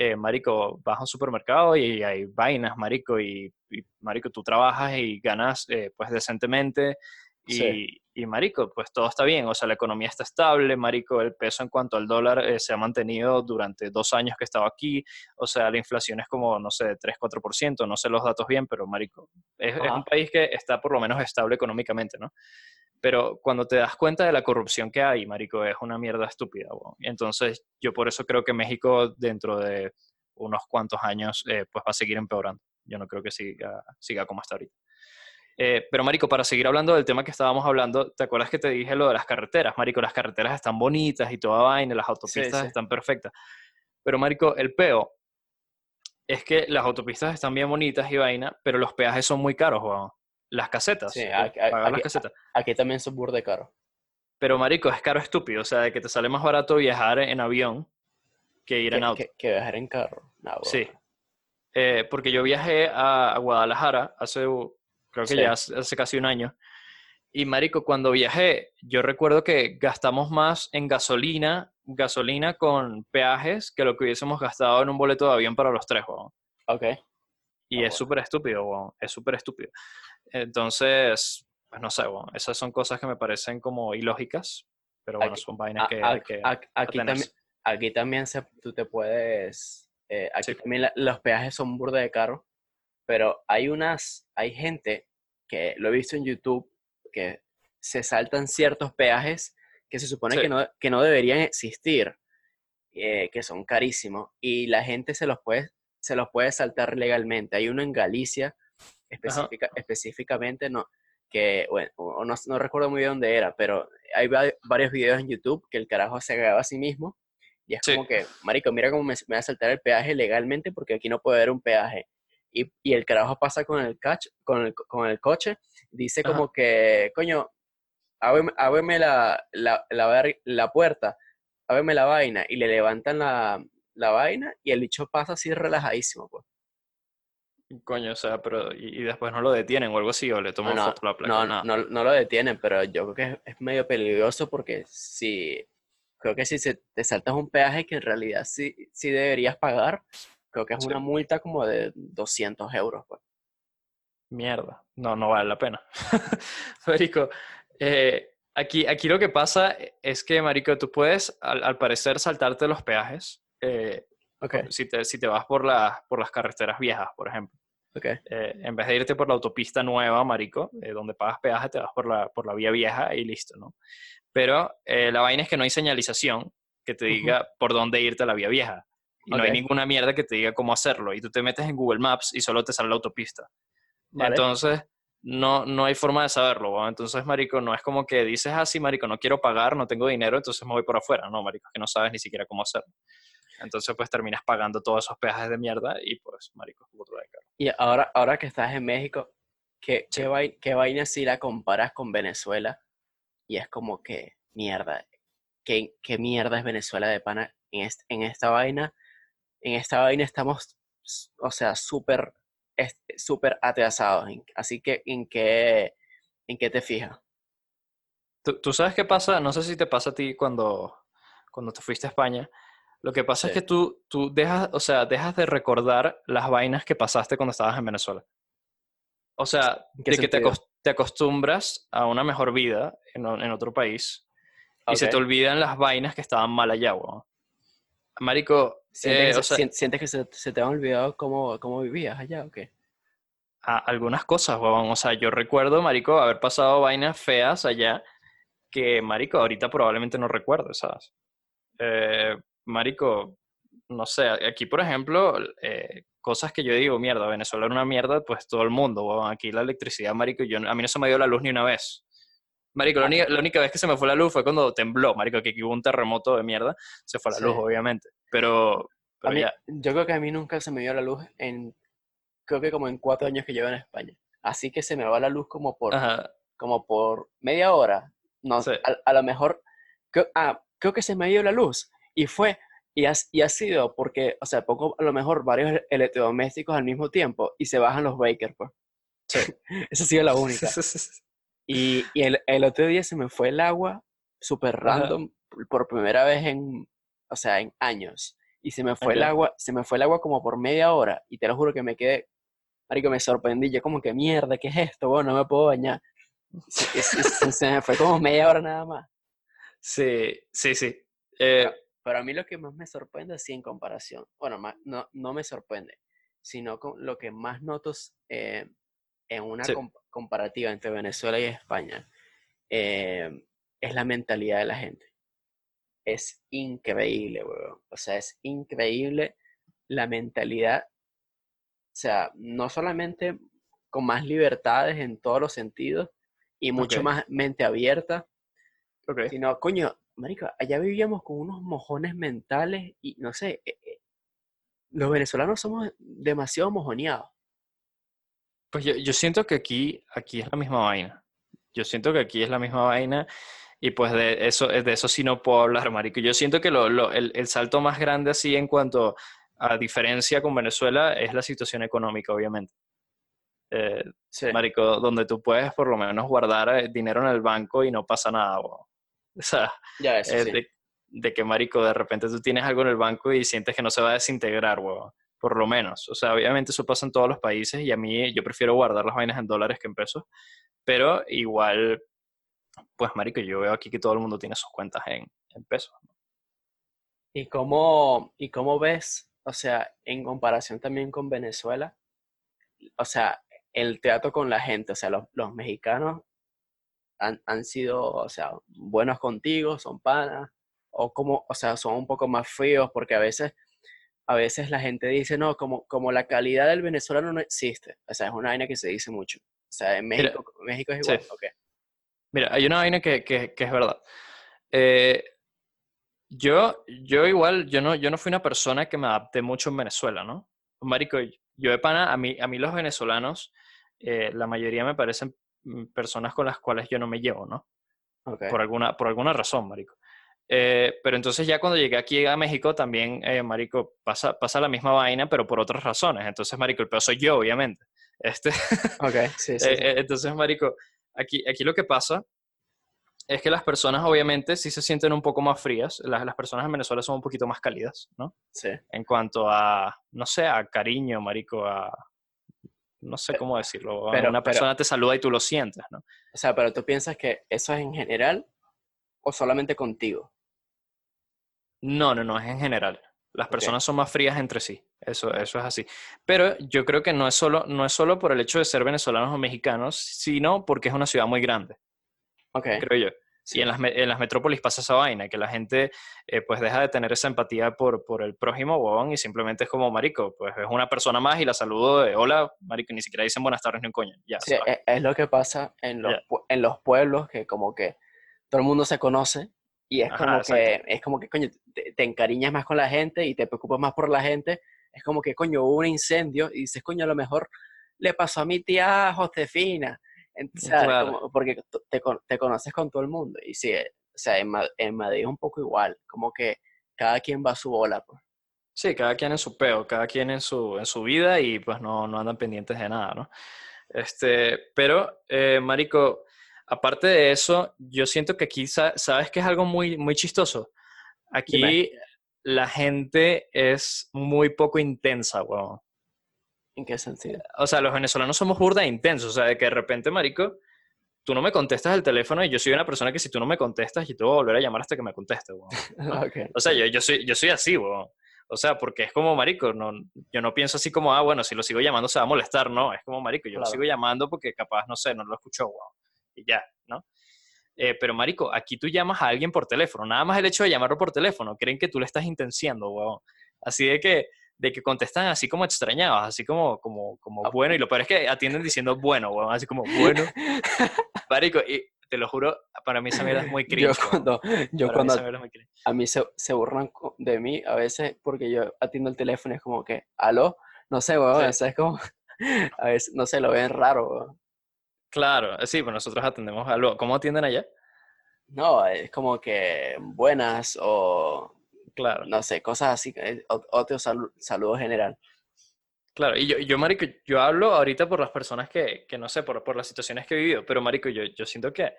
eh, marico, vas a un supermercado y hay vainas, marico, y, y, marico, tú trabajas y ganas eh, pues decentemente y, Sí. y, marico, pues todo está bien, o sea, la economía está estable, marico, el peso en cuanto al dólar eh, se ha mantenido durante dos años que he estado aquí, o sea, la inflación es como, no sé, 3-4%, no sé los datos bien, pero marico, es, es un país que está por lo menos estable económicamente, ¿no? Pero cuando te das cuenta de la corrupción que hay, marico, es una mierda estúpida. Entonces, yo por eso creo que México dentro de unos cuantos años eh, pues va a seguir empeorando. Yo no creo que siga, siga como hasta ahorita. Eh, pero, Marico, para seguir hablando del tema que estábamos hablando, ¿te acuerdas que te dije lo de las carreteras? Marico, las carreteras están bonitas y toda vaina, las autopistas sí. están perfectas. Pero, marico, el peo es que las autopistas están bien bonitas y vaina, pero los peajes son muy caros, weón. Las casetas. Sí, aquí, pagar las casetas. aquí también son burda de caro. Pero, marico, es caro estúpido. O sea, de que te sale más barato viajar en avión que ir en auto. que- que viajar en carro. Sí. Eh, porque yo viajé a, a Guadalajara hace, creo que Sí. ya hace, hace casi un año. Y marico, cuando viajé, yo recuerdo que gastamos más en gasolina, gasolina con peajes que lo que hubiésemos gastado en un boleto de avión para los tres, weón. Ok. Y Ah, es bueno. súper estúpido, weón. Es súper estúpido. Entonces, pues no sé, weón. Esas son cosas que me parecen como ilógicas, pero bueno, Aquí- son vainas A- que, a- que a- aquí, también, aquí también se, tú te puedes. eh, aquí Sí. también la- los peajes son burda de caro. Pero hay unas. Hay gente que lo he visto en YouTube que se saltan ciertos peajes que se supone Sí. que, no, que no deberían existir. eh, que son carísimos. Y la gente se los puede, se los puede saltar legalmente. Hay uno en Galicia específica, específicamente, no, que, bueno, o no, no recuerdo muy bien dónde era, pero hay va- varios videos en YouTube que el carajo se graba a sí mismo y es Sí. como que, marico, mira cómo me, me va a saltar el peaje legalmente porque aquí no puede haber un peaje. Y, y el carajo pasa con el, cach, con el, con el coche, dice Ajá. como que, coño, ábreme, ábreme la, la, la, la puerta, ábreme la vaina, y le levantan la, la vaina y el bicho pasa así relajadísimo, pues. Coño, o sea, pero y, y después no lo detienen o algo así, o le toman no, foto a la placa. no, no, no lo detienen, pero yo creo que es, es medio peligroso porque si, creo que si se, te saltas un peaje que en realidad sí, sí deberías pagar, creo que es Sí. una multa como de 200 euros, pues. Mierda, no, no vale la pena. (laughs) Marico, eh, aquí, aquí lo que pasa es que, Marico, tú puedes, al, al parecer, saltarte los peajes eh, Ok, si, te, si te vas por, las por las carreteras viejas, por ejemplo. ok, Eh, en vez de irte por la autopista nueva, Marico, eh, donde pagas peaje, te vas por la, por la vía vieja y listo, ¿no? Pero eh, la vaina es que no hay señalización que te diga por dónde irte a la vía vieja. Y no hay ninguna mierda que te diga cómo hacerlo. Y tú te metes en Google Maps y solo te sale la autopista. vale. Entonces, no, no hay forma de saberlo. ¿va? Entonces, marico, no es como que dices así, marico, no quiero pagar, no tengo dinero, entonces me voy por afuera. No, marico, que no sabes ni siquiera cómo hacerlo. Entonces, pues terminas pagando todos esos peajes de mierda y pues, marico, es burda de caro. Y ahora, ahora que estás en México, ¿qué, Sí. qué, vai- qué vaina si la comparas con Venezuela? Y es como que, mierda, ¿qué, qué mierda es Venezuela de pana en, est- en esta vaina? En esta vaina estamos, o sea, súper, súper atrasados. Así que, ¿en qué, en qué te fijas? ¿Tú, tú sabes qué pasa? No sé si te pasa a ti cuando, cuando te fuiste a España. Lo que pasa es que tú, tú dejas, o sea, dejas de recordar las vainas que pasaste cuando estabas en Venezuela. O sea, ¿En qué de que te, te acostumbras a una mejor vida en, en otro país y se te olvidan las vainas que estaban mal allá, weón. Marico, ¿Sientes, eh, que, o se, sea, sien- sientes que se, se te han olvidado cómo, cómo vivías allá o qué? a- algunas cosas, weón. O sea, yo recuerdo, marico, haber pasado vainas feas allá que, marico, ahorita probablemente no recuerdo, ¿sabes? Eh, marico, no sé, aquí, por ejemplo, eh, cosas que yo digo, mierda, Venezuela era una mierda, pues todo el mundo, weón. Aquí la electricidad, marico, yo, a mí no se me dio la luz ni una vez. Marico, la única, la única vez que se me fue la luz fue cuando tembló, marico, que aquí hubo un terremoto de mierda, se fue la Sí. luz, obviamente. Pero, A mí- ya, yo creo que a mí nunca se me dio la luz en, creo que como en cuatro años que llevo en España. Así que se me va la luz como por, ajá, como por media hora. No, Sí. a, a lo mejor, creo, ah, creo que se me dio la luz. Y fue, y ha, y ha sido porque, o sea, pongo a lo mejor varios ele- electrodomésticos al mismo tiempo y se bajan los breakers, pues. Sí. (laughs) Esa ha sido la única. Y, y el, el otro día se me fue el agua súper Ajá. random por primera vez en, o sea, en años. Y se me fue el agua, se me fue el agua como por media hora. Y te lo juro que me quedé, marico, me sorprendí. Yo como que mierda, ¿qué es esto? Bueno, no me puedo bañar. Se, se- se- se me fue como media hora nada más. Sí, sí, sí. Eh, Pero a mí lo que más me sorprende, sí, en comparación, bueno, no, no me sorprende, sino con lo que más noto es, eh, en una Sí. comparativa entre Venezuela y España, eh, es la mentalidad de la gente. Es increíble, weón. O sea, es increíble la mentalidad. O sea, no solamente con más libertades en todos los sentidos y mucho más mente abierta, sino, coño, marico, allá vivíamos con unos mojones mentales y no sé, e- e- los venezolanos somos demasiado mojoneados. Pues yo, yo siento que aquí, aquí es la misma vaina. Yo siento que aquí es la misma vaina y pues de eso, de eso sí no puedo hablar, marico. Yo siento que lo, lo, el, el, salto más grande así en cuanto a diferencia con Venezuela es la situación económica, obviamente. Eh, Sí. Marico, donde tú puedes por lo menos guardar eh, dinero en el banco y no pasa nada. (laughs) O sea, Ya, eso eh, sí. de, de que, marico, de repente tú tienes algo en el banco y sientes que no se va a desintegrar, weón. Por lo menos. O sea, obviamente eso pasa en todos los países y a mí yo prefiero guardar las vainas en dólares que en pesos. Pero igual, pues, marico, yo veo aquí que todo el mundo tiene sus cuentas en, en pesos. ¿Y cómo, ¿Y cómo ves, o sea, en comparación también con Venezuela, o sea, el trato con la gente, o sea, los, los mexicanos han, han sido, o sea, buenos contigo, son panas, o como, o sea, son un poco más fríos, porque a veces, a veces la gente dice, no, como, como la calidad del venezolano no existe, o sea, es una vaina que se dice mucho. O sea, en Mira, México, México es sí. igual, ok. Mira, hay una vaina que, que, que es verdad. Eh, yo, yo igual, yo no, yo no fui una persona que me adapté mucho en Venezuela, ¿no? Marico, yo de pana, a mí, a mí los venezolanos, eh, la mayoría me parecen personas con las cuales yo no me llevo, ¿no? Por alguna, por alguna razón, marico. Eh, pero entonces ya cuando llegué aquí a México también, eh, marico, pasa, pasa la misma vaina, pero por otras razones. Entonces, marico, el peor soy yo, obviamente. (laughs) Este, Ok, sí, sí. eh, sí. eh, entonces, marico, aquí, aquí lo que pasa es que las personas obviamente sí se sienten un poco más frías. Las, las personas en Venezuela son un poquito más cálidas, ¿no? sí. En cuanto a, no sé, a cariño, marico, a... No sé cómo decirlo. pero- una pero- persona te saluda y tú lo sientes, ¿no? O sea, pero tú piensas que eso es en general o solamente contigo. No, no, no, es en general. Las personas son más frías entre sí. Eso, eso es así. Pero yo creo que no es solo, no es solo por el hecho de ser venezolanos o mexicanos, sino porque es una ciudad muy grande. Ok. creo yo. Sí. Y en las, en las metrópolis pasa esa vaina, que la gente eh, pues deja de tener esa empatía por, por el prójimo, huevón, y simplemente es como, marico, pues es una persona más y la saludo de hola, marico, y ni siquiera dicen buenas tardes ni un coño. Ya, Sí, se va. es, es lo que pasa en los, pue- en los pueblos que como que todo el mundo se conoce y es Ajá, como que, exacto. es como que, coño, te, te encariñas más con la gente y te preocupas más por la gente. Es como que, coño, hubo un incendio y dices, coño, a lo mejor le pasó a mi tía Josefina. Ent- O sea, Claro. como- porque te, te conoces con todo el mundo. Y sí, eh, o sea, en, en Madrid es un poco igual, como que cada quien va a su bola, pues. Sí, cada quien en su peo, cada quien en su, en su vida y pues no, no andan pendientes de nada, ¿no? Este, pero, eh, marico, aparte de eso, yo siento que aquí, sa- ¿sabes que es algo muy, muy chistoso? Aquí Dime. la gente es muy poco intensa, weón. ¿En qué sentido? O sea, los venezolanos somos burda e intensos, o sea, de que de repente, marico, tú no me contestas el teléfono y yo soy una persona que si tú no me contestas, yo te voy a volver a llamar hasta que me contestes, weón. (laughs) Ok. O sea, yo, yo, soy, yo soy así, weón. O sea, porque es como, marico, no, yo no pienso así como, ah, bueno, si lo sigo llamando se va a molestar, no. Es como, marico, yo lo Claro. sigo llamando porque capaz, no sé, no lo escuchó, weón. Y ya, ¿no? Eh, pero, marico, aquí tú llamas a alguien por teléfono. Nada más el hecho de llamarlo por teléfono. Creen que tú le estás intenciando, weón. Así de que, de que contestan así como extrañados, así como, como, como Ah. bueno. Y lo peor es que atienden diciendo bueno, weón. Así como bueno. (laughs) Marico, y te lo juro, para mí esa mierda es muy (laughs) Yo cringe. weón. cuando, yo mí cuando cringe. a mí se, se burlan de mí a veces porque yo atiendo el teléfono y es como que, aló, no sé, weón, Sí. o sea, es como, (laughs) a veces, no sé, lo ven raro, weón. Claro, sí, pues nosotros atendemos algo. ¿Cómo atienden allá? No, es como que buenas o, Claro, no sé, cosas así, eh, o- otro salu- saludo general. claro. Y yo, yo, marico, yo hablo ahorita por las personas que, que no sé, por, por las situaciones que he vivido, pero, marico, yo, yo siento que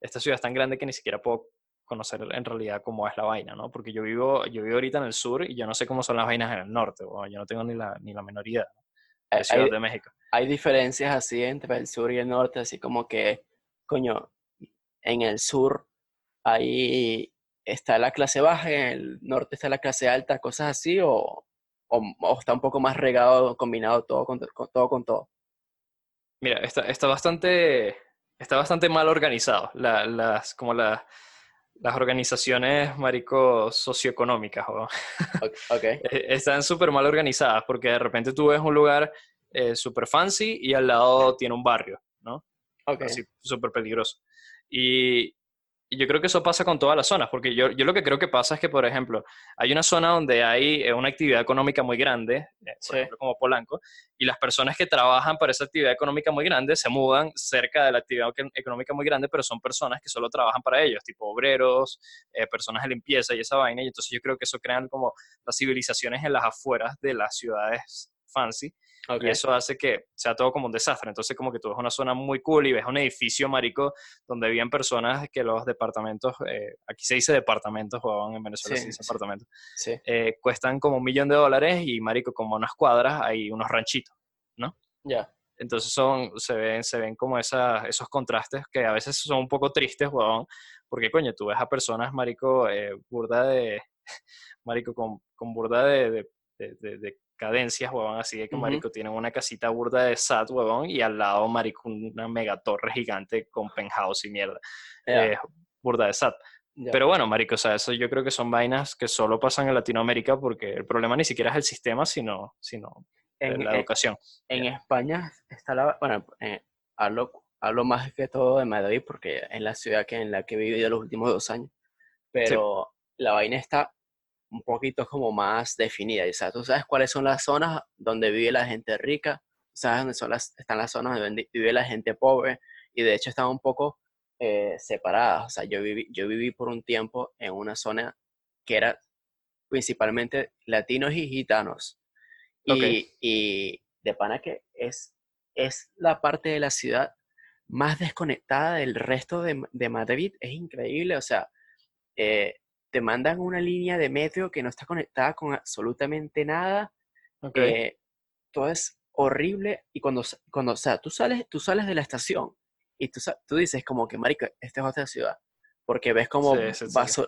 esta ciudad es tan grande que ni siquiera puedo conocer en realidad cómo es la vaina, ¿no? Porque yo vivo, yo vivo ahorita en el sur y yo no sé cómo son las vainas en el norte, weón. yo no tengo ni la, ni la menor idea Hay, de Ciudad hay- de México. hay diferencias así entre el sur y el norte, así como que, coño, en el sur ahí está la clase baja, en el norte está la clase alta, cosas así, o, o, o está un poco más regado, combinado todo con, con- todo con todo. Mira, está, está bastante, está bastante mal organizado, la- las, como la- las organizaciones, marico, socioeconómicas, Eh, (laughs) están súper mal organizadas porque de repente tú ves un lugar eh, súper fancy y al lado tiene un barrio, ¿no? ok. Así súper peligroso. Y, Y yo creo que eso pasa con todas las zonas, porque yo, yo lo que creo que pasa es que, por ejemplo, hay una zona donde hay eh, una actividad económica muy grande, eh, por ejemplo, como Polanco, y las personas que trabajan para esa actividad económica muy grande se mudan cerca de la actividad económica muy grande, pero son personas que solo trabajan para ellos, tipo obreros, eh, personas de limpieza y esa vaina, y entonces yo creo que eso crean como las civilizaciones en las afueras de las ciudades fancy, y eso hace que sea todo como un desastre. Entonces, como que tú ves una zona muy cool y ves un edificio, marico, donde viven personas que los departamentos, eh, aquí se dice departamentos, o en Venezuela se dice apartamentos, eh, cuestan como un millón de dólares y, marico, como unas cuadras hay unos ranchitos, ¿no? Ya. Entonces son, se ven, se ven como esa, esos contrastes que a veces son un poco tristes, huevón, porque coño, tú ves a personas, marico, eh, burda de, (laughs) marico, con, con burda de, de, de cadencias, huevón, así de que, marico, tienen una casita burda de SAT, huevón, y al lado, marico, una mega torre gigante con penthouse y mierda. Eh, burda de SAT. Pero bueno, marico, o sea, eso yo creo que son vainas que solo pasan en Latinoamérica porque el problema ni siquiera es el sistema, sino, sino en, la educación. En, España está la... Bueno, eh, hablo, hablo más que todo de Madrid porque es la ciudad que, en la que he vivido los últimos dos años. Pero la vaina está un poquito como más definida. O sea, tú sabes cuáles son las zonas donde vive la gente rica, sabes dónde son las, están las zonas donde vive la gente pobre, y de hecho están un poco eh, separadas. O sea, yo viví, yo viví por un tiempo en una zona que era principalmente latinos y gitanos. Y, de pana que es, es la parte de la ciudad más desconectada del resto de, de Madrid. Es increíble, o sea, eh, te mandan una línea de metro que no está conectada con absolutamente nada. Eh, todo es horrible y cuando, cuando o sea, tú sales, tú sales de la estación y tú, tú dices como que, marico, esta es otra ciudad. Porque ves como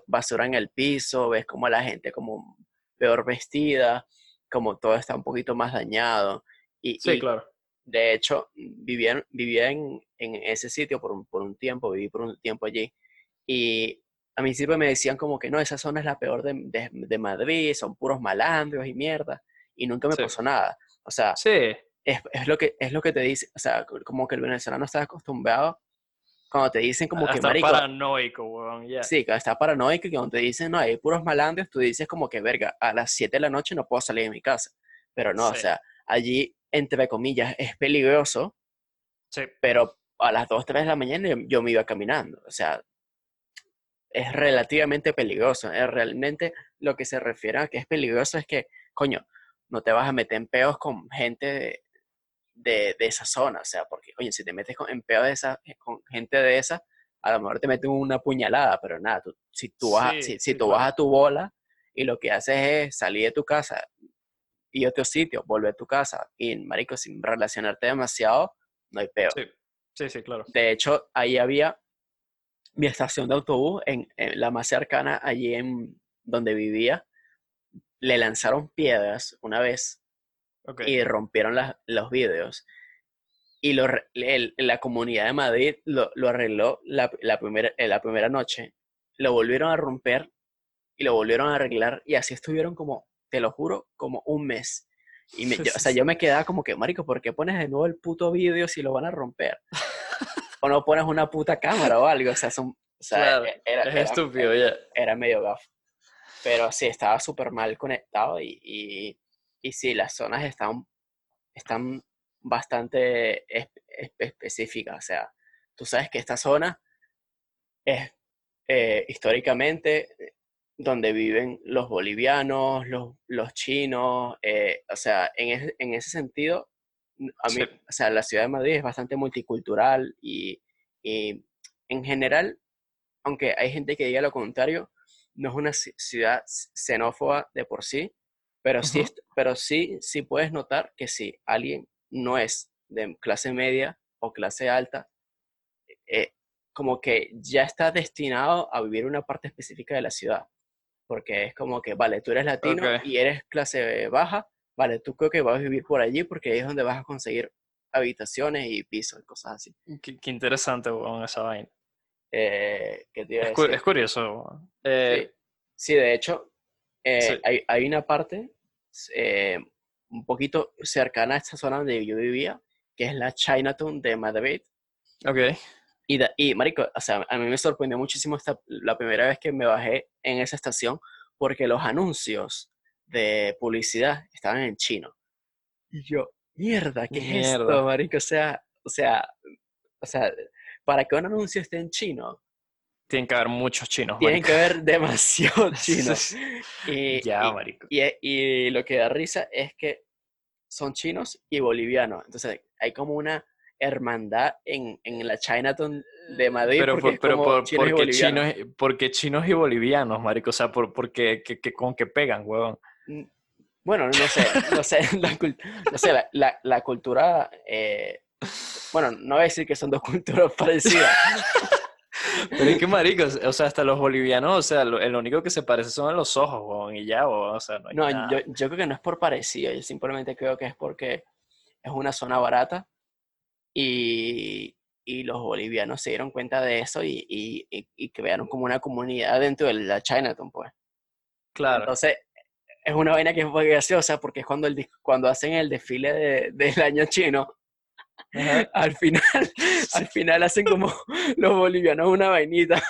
basura, en el piso, ves como la gente como peor vestida, como todo está un poquito más dañado. Y, sí, claro. De hecho, vivía, vivía en, en, ese sitio por un, por un tiempo, viví por un tiempo allí. Y a mí siempre me decían como que no, esa zona es la peor de, de, Madrid, son puros malandros y mierda, y nunca me pasó nada. O sea, sí. es, es, lo que, es lo que te dice, o sea, como que el venezolano está acostumbrado cuando te dicen como que marico... paranoico, weón, Sí, cuando está paranoico y cuando te dicen, no, hay puros malandros, tú dices como que, verga, a las 7 de la noche no puedo salir de mi casa. Pero no, o sea, allí, entre comillas, es peligroso, sí. pero a las 2, 3 de la mañana yo me iba caminando. O sea, es relativamente peligroso. Es realmente lo que se refiere a que es peligroso es que, coño, no te vas a meter en peos con gente de, de, esa zona. O sea, porque, coño, si te metes con, en peos de esa, eh, con gente de esa, a lo mejor te meten una puñalada, pero nada, tú, si tú, vas, si, tú vas a tu bola y lo que haces es salir de tu casa y otro sitio, volver a tu casa y, marico, sin relacionarte demasiado, no hay peo. Sí, sí, sí claro. De hecho, ahí había mi estación de autobús, en, la más cercana, allí en donde vivía, le lanzaron piedras una vez y rompieron los vidrios. Y lo, la comunidad de Madrid lo, arregló la, primera, la primera noche, lo volvieron a romper y lo volvieron a arreglar y así estuvieron como, te lo juro, como un mes. Y me, (laughs) o sea, yo me quedaba como que, marico, ¿por qué pones de nuevo el puto vídeo si lo van a romper? O no pones una puta cámara o algo, o sea, son, e, era, es estúpido, ya. Era medio gafo. Pero sí, estaba súper mal conectado y, y, y, sí, las zonas están, están bastante específicas, o sea, tú sabes que esta zona es eh, históricamente donde viven los bolivianos, los, los chinos, eh, o sea, en, en ese sentido a mí, o sea, la ciudad de Madrid es bastante multicultural y, en general, aunque hay gente que diga lo contrario, no es una ciudad xenófoba de por sí, pero sí, pero sí, sí puedes notar que si alguien no es de clase media o clase alta, eh, como que ya está destinado a vivir una parte específica de la ciudad. Porque es como que, vale, tú eres latino y eres clase baja, vale, tú creo que vas a vivir por allí porque ahí es donde vas a conseguir habitaciones y pisos y cosas así. Qué, interesante, esa vaina. Eh, es, curioso. Eh, sí. de hecho, eh, hay, hay, una parte un poquito cercana a esta zona donde yo vivía, que es la Chinatown de Madrid. Ok. Y, y, marico, o sea, a mí me sorprendió muchísimo esta, la primera vez que me bajé en esa estación porque los anuncios de publicidad estaban en chino. Y yo, mierda, ¿qué es Mierda. esto, marico? O sea, o sea, o sea, para que un anuncio esté en chino, Tienen que haber muchos chinos, tienen marico. que ver demasiado (laughs) chino. Sí, Y, Ya, y- marico. y, y lo que da risa es que son chinos y bolivianos. Entonces hay como una hermandad en, en la Chinatown de Madrid. Pero, porque por, es pero como por, chinos porque, chinos, porque chinos y bolivianos, marico. O sea, por, porque que, que- con que pegan, huevón. Mm, Bueno, no sé, no sé, (laughs) la, cul- no sé, la, la- la cultura, eh, bueno, no voy a decir que son dos culturas (laughs) parecidas. Pero es que, marico, o sea, hasta los bolivianos, o sea, lo, el único que se parece son los ojos, y ya, o sea, no hay No, nada. yo, yo creo que no es por parecido, yo simplemente creo que es porque es una zona barata y, y los bolivianos se dieron cuenta de eso y, y, y- y crearon como una comunidad dentro de la Chinatown, pues. Claro. Entonces, es una vaina que es muy graciosa porque es cuando, el, cuando hacen el desfile de- del año chino, Ajá. (laughs) al final, al final hacen como los bolivianos una vainita.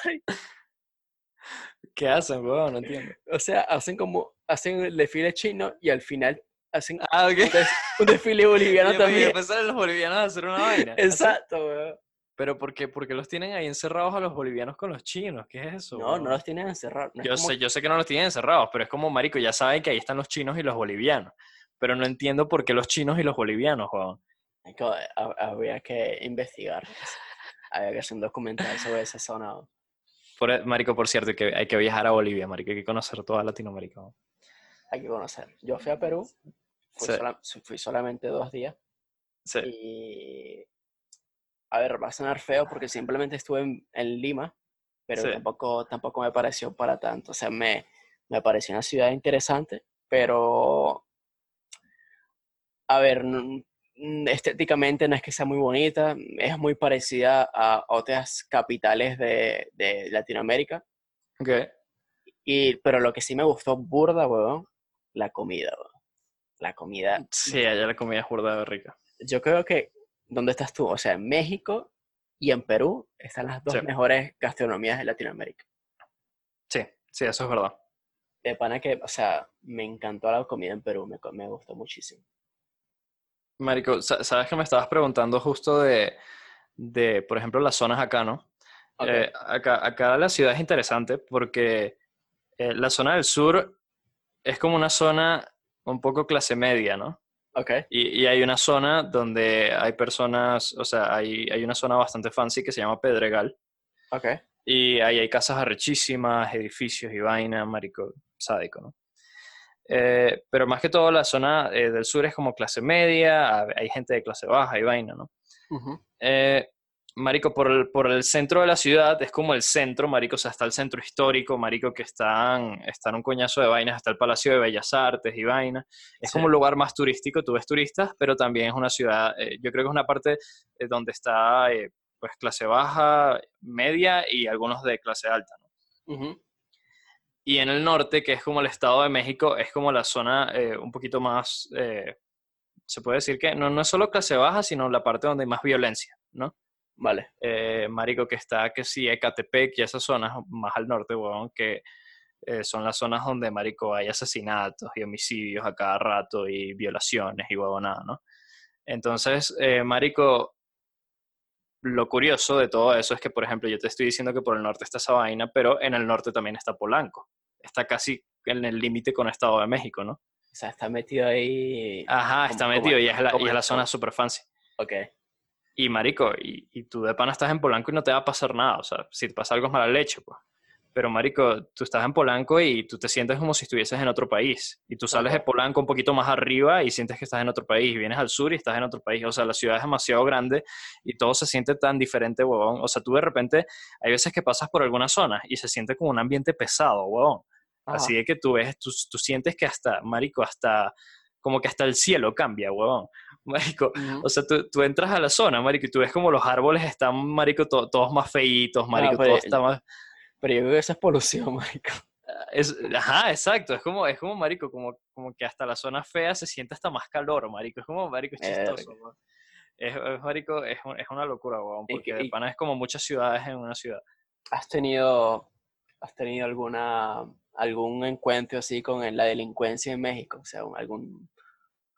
¿Qué hacen, huevón? No entiendo. O sea, hacen como, hacen el desfile chino y al final hacen Ah, un, ok. des- un desfile boliviano Y también. empezaron los bolivianos a hacer una vaina. Exacto, weón. Pero ¿por qué? Porque los tienen ahí encerrados a los bolivianos con los chinos. ¿Qué es eso? No, no los tienen encerrados. no Yo como sé, yo sé que no los tienen encerrados, pero es como, marico, ya saben que ahí están los chinos y los bolivianos. Pero no entiendo por qué los chinos y los bolivianos, que- ha- Habría que investigar. Habría que hacer un documental sobre esa zona. weón. Por, e, marico, por cierto, que hay que viajar a Bolivia, marico, hay que conocer toda Latinoamérica. Hay que conocer. Yo fui a Perú, fui, Sí. sola- fui solamente dos días Sí. y... A ver, va a sonar feo porque simplemente estuve en, en Lima, pero Sí. tampoco, tampoco me pareció para tanto. O sea, me, me pareció una ciudad interesante, pero... A ver, estéticamente no es que sea muy bonita, es muy parecida a otras capitales de, de Latinoamérica, Ok. y, pero lo que sí me gustó burda, weón, la comida, weón. La comida, Sí, allá la comida es burda de rica. yo creo que, ¿dónde estás tú? O sea, en México y en Perú están las dos Sí. mejores gastronomías de Latinoamérica. Sí, sí, eso es verdad. De pana que, o sea, me encantó la comida en Perú, me, me gustó muchísimo. Marico, sa- sabes que me estabas preguntando justo de, de, por ejemplo, las zonas acá, ¿no? Eh, acá, acá la ciudad es interesante porque eh, la zona del sur es como una zona un poco clase media, ¿no? Ok, Y, y hay una zona donde hay personas, o sea, hay, hay una zona bastante fancy que se llama Pedregal. ok, Y ahí hay casas arrechísimas, edificios y vaina, marico, sádico, ¿no? Eh, pero más que todo la zona eh, del sur es como clase media, hay gente de clase baja y vaina, ¿no? Eh, marico, por el, por el centro de la ciudad, es como el centro, marico, o sea, está el centro histórico, marico, que están, están un coñazo de vainas, está el Palacio de Bellas Artes y vaina. Es Sí. como un lugar más turístico, tú ves turistas, pero también es una ciudad, eh, yo creo que es una parte eh, donde está, eh, pues, clase baja, media y algunos de clase alta, ¿no? Y en el norte, que es como el Estado de México, es como la zona un poquito más, se puede decir que no, no es solo clase baja, sino la parte donde hay más violencia, ¿no? Vale, eh, marico, que está, que sí, Ecatepec y esas zonas más al norte, huevón, que eh, son las zonas donde, marico, hay asesinatos y homicidios a cada rato y violaciones y huevonada, ¿no? Entonces, eh, marico, lo curioso de todo eso es que, por ejemplo, yo te estoy diciendo que por el norte está esa vaina, pero en el norte también está Polanco. Está casi en el límite con Estado de México, ¿no? o sea, está metido ahí. Ajá, está metido y es la, y es la zona super fancy. Ok, Y marico, y, y tú de pana estás en Polanco y no te va a pasar nada. O sea, si te pasa algo es mala leche, pues. Pero marico, tú estás en Polanco y tú te sientes como si estuvieses en otro país. Y tú sales de. Polanco un poquito más arriba y sientes que estás en otro país. Y vienes al sur y estás en otro país. O sea, la ciudad es demasiado grande y todo se siente tan diferente, huevón. O sea, tú de repente, hay veces que pasas por algunas zonas y se siente como un ambiente pesado, huevón. Ajá. Así de que tú ves, tú, tú sientes que hasta, marico, hasta, como que hasta el cielo cambia, huevón. (laughs) Marico, o sea, tú, tú entras a la zona, marico, y tú ves como los árboles están, marico, to- todos más feitos, marico, pero- todo está más... Pero yo creo que eso es polución, (laughs) marico. Es, ajá, exacto, es como, es como, marico, como, como que hasta la zona fea se siente hasta más calor, marico, es como, marico, es chistoso, ¿no? Es, es, marico, es, es una locura, weón, Y porque que- de y- pana es como muchas ciudades en una ciudad. ¿Has tenido, has tenido alguna, algún encuentro así con la delincuencia en México? O sea, algún,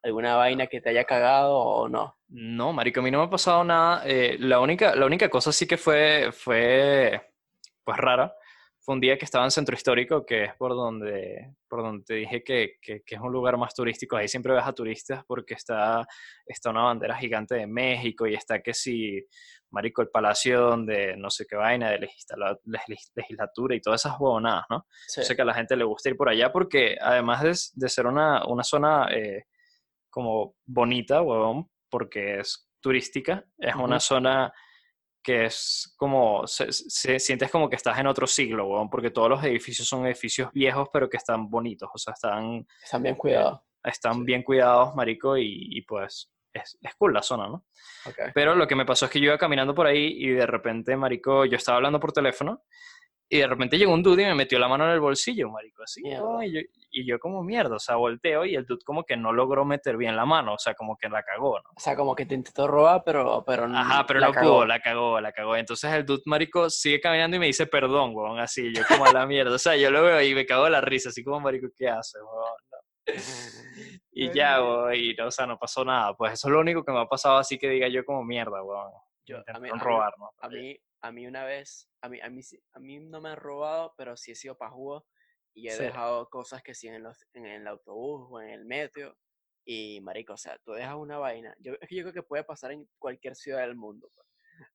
alguna vaina que te haya cagado o no. No, marico, a mí no me ha pasado nada. eh, la única, la única cosa sí que fue, fue, pues rara, fue un día que estaba en Centro Histórico, que es por donde, por donde te dije que, que, que es un lugar más turístico. Ahí siempre ves a turistas porque está, está una bandera gigante de México y está que si, marico, el palacio donde no sé qué vaina, de legisla- legis- legislatura y todas esas huevonadas, ¿no? Sí. Yo sé que a la gente le gusta ir por allá porque además de, de ser una, una zona eh, como bonita, huevón, porque es turística, es una Ujú. zona que es como, se, se- sientes como que estás en otro siglo, huevón, porque todos los edificios son edificios viejos, pero que están bonitos, o sea, están, Están bien cuidados. están Sí. bien cuidados, marico, y, y pues es, es cool la zona, ¿no? Ok. Pero lo que me pasó es que yo iba caminando por ahí y de repente, marico, yo estaba hablando por teléfono y de repente llegó un dude y me metió la mano en el bolsillo, marico, así. ¿no? Y, yo, y yo como mierda, o sea, volteo y el dude como que no logró meter bien la mano, o sea, como que la cagó, ¿no? O sea, como que te intentó robar, pero, pero n- Ajá, pero la no cagó. pudo, la cagó, la cagó. Entonces el dude, marico, sigue caminando y me dice perdón, weón, así, yo como a la mierda. O sea, yo lo veo y me cago de la risa, así como, marico, ¿qué haces, weón? No. (laughs) Y ya, weón, y no, o sea, no pasó nada. Pues eso es lo único que me ha pasado así que diga yo como mierda, weón. Yo- a mí- robar, ¿no? A mí, a mí una vez, a mí, a mí, a mí no me han robado, pero sí he sido pajudo y he Sí. dejado cosas que sí en, los, en el autobús o en el metro. Y marico, o sea, tú dejas una vaina. Yo, yo creo que puede pasar en cualquier ciudad del mundo. pues.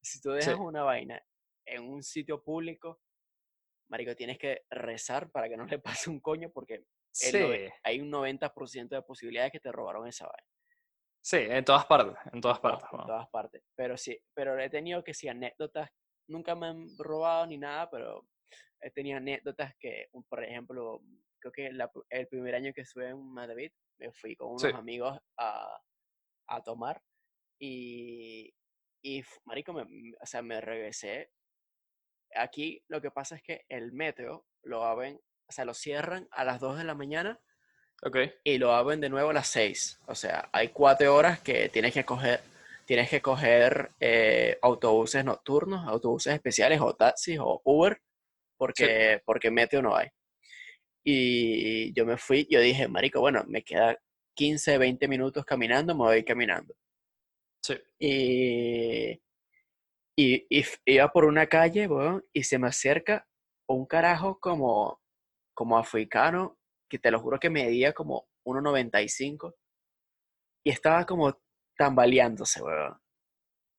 Si tú dejas Sí. una vaina en un sitio público, marico, tienes que rezar para que no le pase un coño porque Sí, hay un 90% de posibilidades que te robaron esa vaina. sí, en todas partes, en todas partes, en todas partes. Pero sí, pero he tenido que sí anécdotas, nunca me han robado ni nada, pero he tenido anécdotas que, por ejemplo, creo que la el primer año que estuve en Madrid, me fui con unos Sí. amigos a, a tomar y, y marico, me, o sea, me regresé. Aquí lo que pasa es que el metro lo abren, o sea, lo cierran a las 2 de la mañana Ok, y lo abren de nuevo a las 6. O sea, hay cuatro horas que tienes que coger, tienes que coger eh, autobuses nocturnos, autobuses especiales o taxis o Uber, porque, porque metro no hay. Y yo me fui, yo dije, marico, bueno, me queda 15, 20 minutos caminando, me voy caminando. sí, Y, y, y iba por una calle, weón, y se me acerca un carajo como, como africano, que te lo juro que medía como 1,95 y estaba como tambaleándose, weón.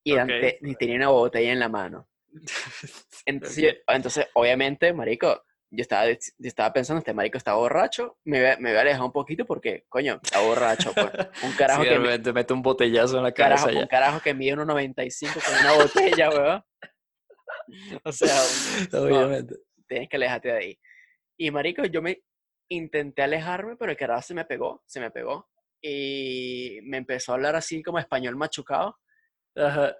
Y, Ok. ante- y tenía una botella en la mano. (laughs) Entonces, yo- entonces, obviamente, marico, yo estaba, yo estaba pensando, este marico está borracho, me voy, a- me voy a alejar un poquito porque, coño, está borracho, pues. Un (laughs) carajo Sí, que me- repente mete un botellazo en la carajo, cabeza un ya. carajo que mide 1,95 con una botella, weón. (laughs) O sea, un- no, Obviamente. tienes que alejarte de ahí. Y marico, yo me intenté alejarme, pero el carajo se me pegó, se me pegó. Y me empezó a hablar así como español machucado. Ajá.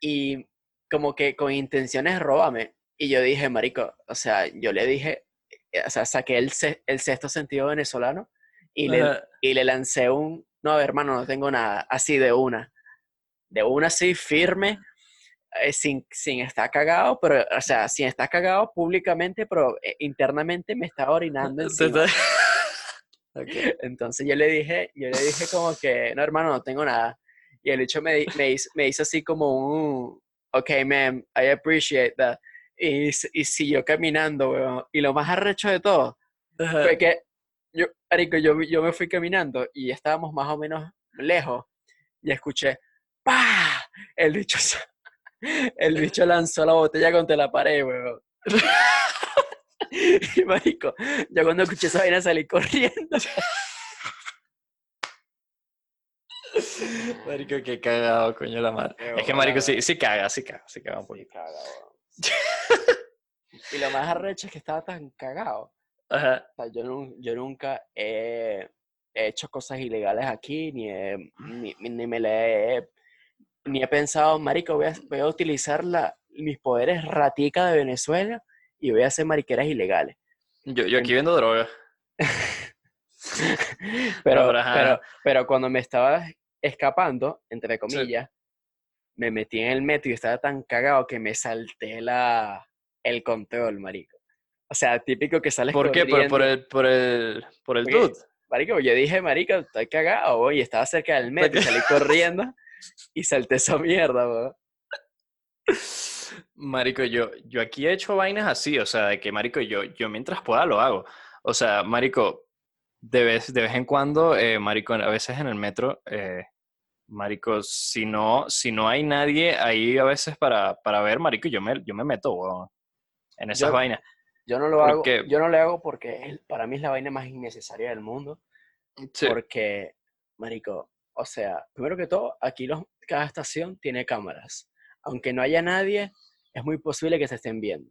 Y como que con intenciones róbame. Y yo dije, marico, o sea, yo le dije, eh, o sea, saqué el, se- el sexto sentido venezolano y le, y le lancé un, no, hermano, no tengo nada, así de una. De una así, firme, eh, sin, sin estar cagado, pero, o sea, sin estar cagado públicamente, pero eh, internamente me estaba orinando encima. Está- Ok. Entonces yo le dije, yo le dije como que, no, hermano, no tengo nada. Y el hecho me, me, hizo, me hizo así como un, ok, man, I appreciate that. Y, y siguió caminando, weón. Y lo más arrecho de todo fue que yo, marico, yo, yo me fui caminando y estábamos más o menos lejos y escuché, ¡pah! El bicho, (laughs) el bicho lanzó la botella contra la pared, weón. (laughs) (laughs) Y marico, yo cuando escuché esa vaina salí corriendo. (laughs) Marico, qué cagado, coño la madre. Qué Es que marico sí, sí caga, sí caga, sí caga un Sí, poquito. caga. (laughs) Y lo más arrecho es que estaba tan cagado. Ajá. O sea, yo, nun- yo nunca he, he hecho cosas ilegales aquí, ni, he- ni, ni me le he, ni he pensado, marico, voy a, voy a utilizar la, mis poderes ratica de Venezuela y voy a hacer mariqueras ilegales. Yo, yo aquí vendo droga. (laughs) Pero, pero ajá. pero, pero cuando me estaba escapando, entre comillas, me metí en el metro y estaba tan cagado que me salté la, el control, marico. O sea, típico que sales ¿Por qué? ¿Por, por el, por el, por el dude? Marico, yo dije, marico, estoy cagado, y estaba cerca del metro y salí (laughs) corriendo y salté esa mierda, güey. Marico, yo, yo aquí he hecho vainas así, o sea, de que, marico, yo, yo mientras pueda lo hago. O sea, marico, de vez, de vez en cuando, eh, marico, a veces en el metro, eh, marico, si no, si no hay nadie ahí a veces para, para ver, marico, yo me, yo me meto, weón, en esas Yo- vainas. Yo no lo hago, Porque- yo no lo hago porque para mí es la vaina más innecesaria del mundo. Sí, Porque, marico, o sea, primero que todo, aquí los, cada estación tiene cámaras. Aunque no haya nadie, es muy posible que se estén viendo.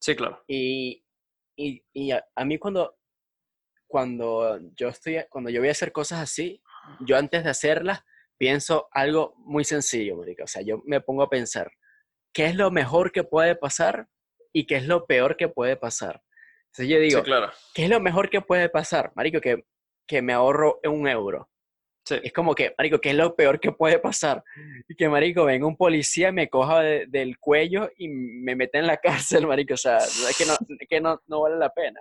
sí, claro. Y, y, y a, a mí cuando, cuando yo estoy, cuando yo voy a hacer cosas así, yo antes de hacerlas pienso algo muy sencillo, marico. O sea, yo me pongo a pensar, ¿qué es lo mejor que puede pasar y qué es lo peor que puede pasar? Entonces yo digo, sí, claro. ¿qué es lo mejor que puede pasar? Marico, que, que me ahorro un euro. Sí. Es como que, marico, ¿qué es lo peor que puede pasar? Y que, marico, venga un policía, me coja de- del cuello y me mete en la (laughs) cárcel, marico. O sea, es que no, es que no, no vale la pena.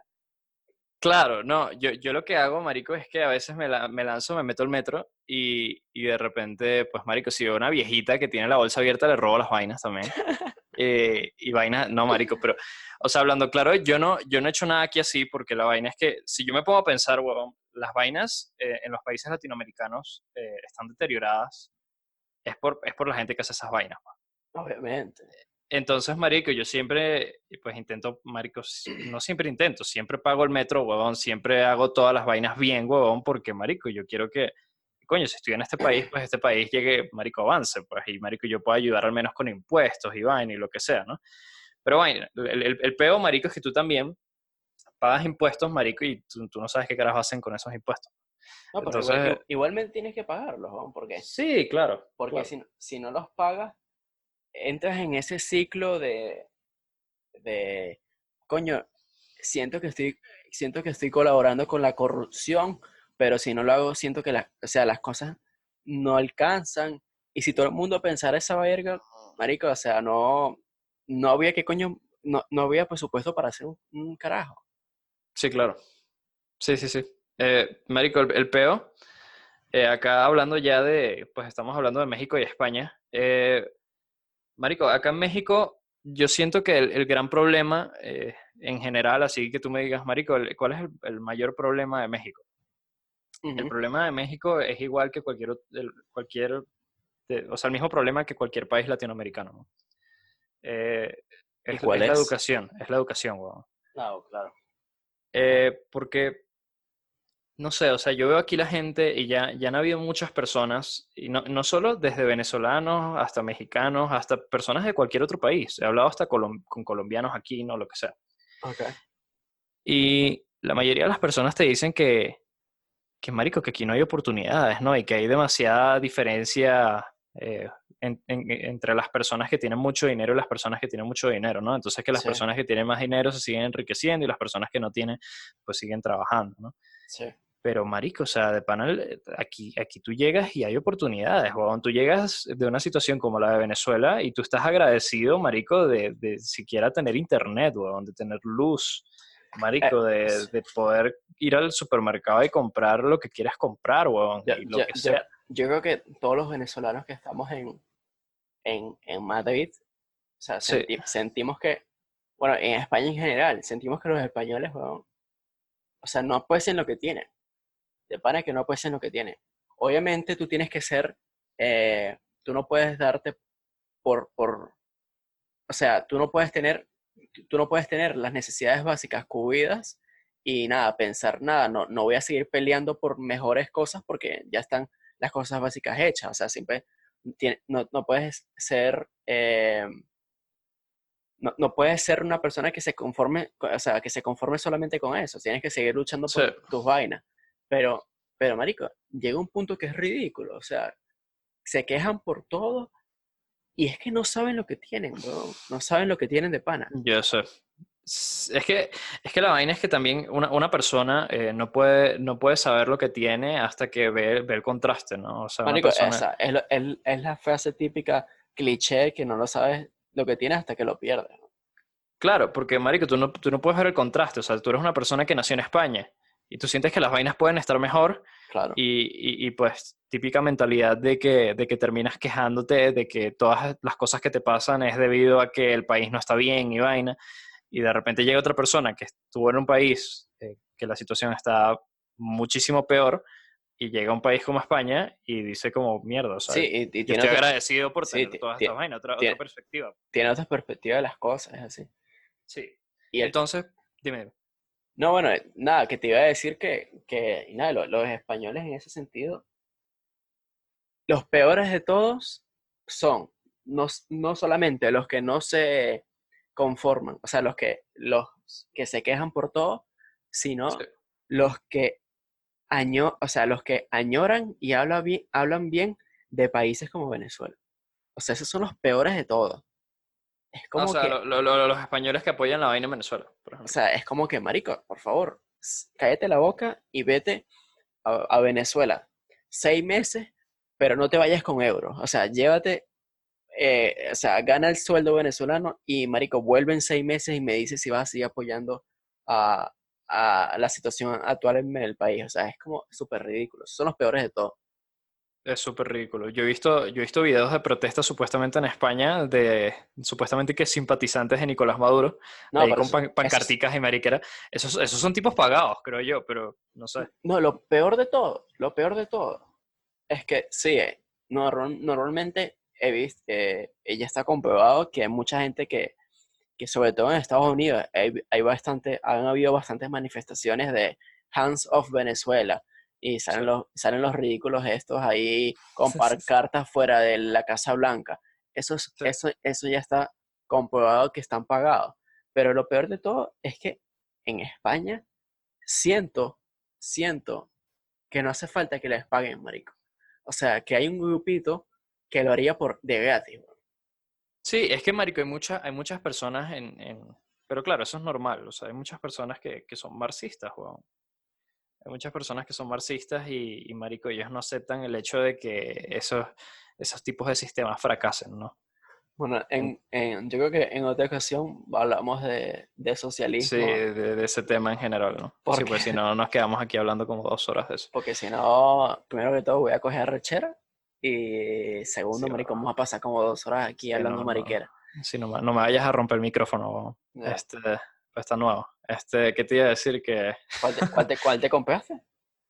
Claro, no, yo, yo lo que hago, marico, es que a veces me, la- me lanzo, me meto al metro y, y de repente, pues, marico, si veo una viejita que tiene la bolsa abierta, le robo las vainas también. Eh, y vainas, no, marico, pero, o sea, hablando claro, yo no, yo no he hecho nada aquí así porque la vaina es que, si yo me pongo a pensar, huevón, las vainas eh, en los países latinoamericanos eh, están deterioradas, es por, es por la gente que hace esas vainas. Obviamente. Entonces, marico, yo siempre, pues intento, marico, no siempre intento, siempre pago el metro, huevón, siempre hago todas las vainas bien, huevón, porque, marico, yo quiero que, coño, si estoy en este país, pues este país llegue, marico, avance, pues, y, marico, yo puedo ayudar al menos con impuestos y vaina y lo que sea, ¿no? Pero, vaina, el, el, el peo, marico, es que tú también pagas impuestos, marico, y tú, tú no sabes qué carajo hacen con esos impuestos. No, pero Entonces- igual- igualmente tienes que pagarlos, ¿no? Porque, Sí, claro. porque claro. si, no- si no los pagas, entras en ese ciclo de, de, coño, siento que estoy, siento que estoy colaborando con la corrupción, pero si no lo hago, siento que las, o sea, las cosas no alcanzan. Y si todo el mundo pensara esa verga, marico, o sea, no, no había que coño, no, no había presupuesto para hacer un, un carajo. Sí, claro. Sí, sí, sí. Eh, Marico, el, el peo, eh, acá hablando ya de, pues estamos hablando de México y España. Eh, Marico, acá en México yo siento que el, el gran problema eh, en general, así que tú me digas, Marico, el- ¿cuál es el, el mayor problema de México? El problema de México es igual que cualquier, el- cualquier o sea, el mismo problema que cualquier país latinoamericano, ¿no? Eh, ¿Y es, cuál es la educación, es la educación, weón. Claro, claro. Eh, porque, no sé, o sea, yo veo aquí la gente y ya, ya han habido muchas personas, y no, no solo desde venezolanos hasta mexicanos, hasta personas de cualquier otro país. He hablado hasta colom- con colombianos aquí, no lo que sea. Ok. Y la mayoría de las personas te dicen que, que marico, que aquí no hay oportunidades, ¿no? Y que hay demasiada diferencia eh, en- en- entre las personas que tienen mucho dinero y las personas que tienen mucho dinero, ¿no? Entonces que las Sí. personas que tienen más dinero se siguen enriqueciendo y las personas que no tienen, pues siguen trabajando, ¿no? Sí. Pero, marico, o sea, de panel, aquí, aquí tú llegas y hay oportunidades, huevón. Tú llegas de una situación como la de Venezuela y tú estás agradecido, marico, de, de siquiera tener internet, huevón, de tener luz, marico, de, de poder ir al supermercado y comprar lo que quieras comprar, huevón, Ya- y lo que sea. yo creo que todos los venezolanos que estamos en, en, en Madrid, o sea, Sí. senti- sentimos que, bueno, en España en general, sentimos que los españoles, weón, o sea, no aprecian lo que tienen. De pana que no aprecian lo que tienen. Obviamente tú tienes que ser, eh, tú no puedes darte por, por, o sea, tú no puedes tener, tú no puedes tener las necesidades básicas cubridas y nada, pensar nada, no, no voy a seguir peleando por mejores cosas porque ya están las cosas básicas hechas, o sea, siempre tiene- no, no puedes ser, eh, no, no puedes ser una persona que se conforme, o sea, que se conforme solamente con eso, tienes que seguir luchando por Sí. tus vainas, pero, pero marico, llega un punto que es ridículo, o sea, se quejan por todo y es que no saben lo que tienen, bro, no saben lo que tienen de pana. Yo sé. Es que, es que la vaina es que también una, una persona eh, no, puede, no puede saber lo que tiene hasta que ve, ve el contraste, ¿no? O sea, Marico, persona... esa es, es- es la frase típica cliché que no lo sabes lo que tienes hasta que lo pierdes. ¿no? Claro, porque, marico, tú no, tú no puedes ver el contraste. O sea, tú eres una persona que nació en España y tú sientes que las vainas pueden estar mejor Claro. y, y- y, pues típica mentalidad de que, de que terminas quejándote de que todas las cosas que te pasan es debido a que el país no está bien y vaina. Y de repente llega otra persona que estuvo en un país eh, que la situación está muchísimo peor y llega a un país como España y dice como mierda, sea, Sí, y, y yo tiene, estoy otra, agradecido por sí, tener ti- todas estas vainas, otra, otra perspectiva. tiene otra perspectiva de las cosas, es así. Sí. Y el- Entonces, dime. No, bueno, nada, que te iba a decir que, que nada, lo- los, españoles en ese sentido, los peores de todos son no, no solamente los que no se conforman, o sea, los que, los que se quejan por todo, sino Sí. los que año, o sea, los que añoran y hablan bien, hablan bien de países como Venezuela. O sea, esos son los peores de todos. Es como o sea, que, lo- lo- lo- los españoles que apoyan la vaina en Venezuela, por o sea, es como que, marico, por favor, cállate la boca y vete a, a Venezuela seis meses, pero no te vayas con euros. O sea, llévate, eh, o sea, gana el sueldo venezolano y, marico, vuelve en seis meses y me dices si vas a seguir apoyando a, a la situación actual en el país. O sea, es como súper ridículo. Son los peores de todos. Es súper ridículo. Yo he visto, yo he visto videos de protestas supuestamente en España de supuestamente que simpatizantes de Nicolás Maduro, No, ahí con pan- eso pancarticas y mariquera. Esos, esos son tipos pagados, creo yo, pero no sé. No, lo peor de todo, lo peor de todo, es que sí, eh, norm- normalmente he visto, eh, ya está comprobado que hay mucha gente que, que sobre todo en Estados Unidos, hay, hay bastante, han habido bastantes manifestaciones de Hands of Venezuela y salen, los, salen los ridículos estos ahí con Sí, sí. pancartas fuera de la Casa Blanca. Eso, es- Sí. eso, eso ya está comprobado que están pagados. Pero lo peor de todo es que en España siento, siento que no hace falta que les paguen, marico. O sea, que hay un grupito que lo haría por de gratis. Sí, es que, marico, hay, muchas hay muchas personas en, en- Pero claro, eso es normal. O sea, hay muchas personas que, que son marxistas, weón. Hay muchas personas que son marxistas y, y, marico, ellos no aceptan el hecho de que esos, esos tipos de sistemas fracasen, ¿no? Bueno, en, en- yo creo que en otra ocasión hablamos de, de socialismo, Sí, de, de ese tema en general, ¿no? ¿Por Sí, pues qué? si no, nos quedamos aquí hablando como dos horas de eso. porque si no, primero que todo voy a coger rechera y segundo, Sí, marico, va. vamos a pasar como dos horas aquí Sí, hablando no, no. mariquera. Si no, me- no me vayas a romper el micrófono. Este, está nuevo. Este, ¿qué te iba a decir? Que, ¿Cuál te, cuál te- cuál te compraste?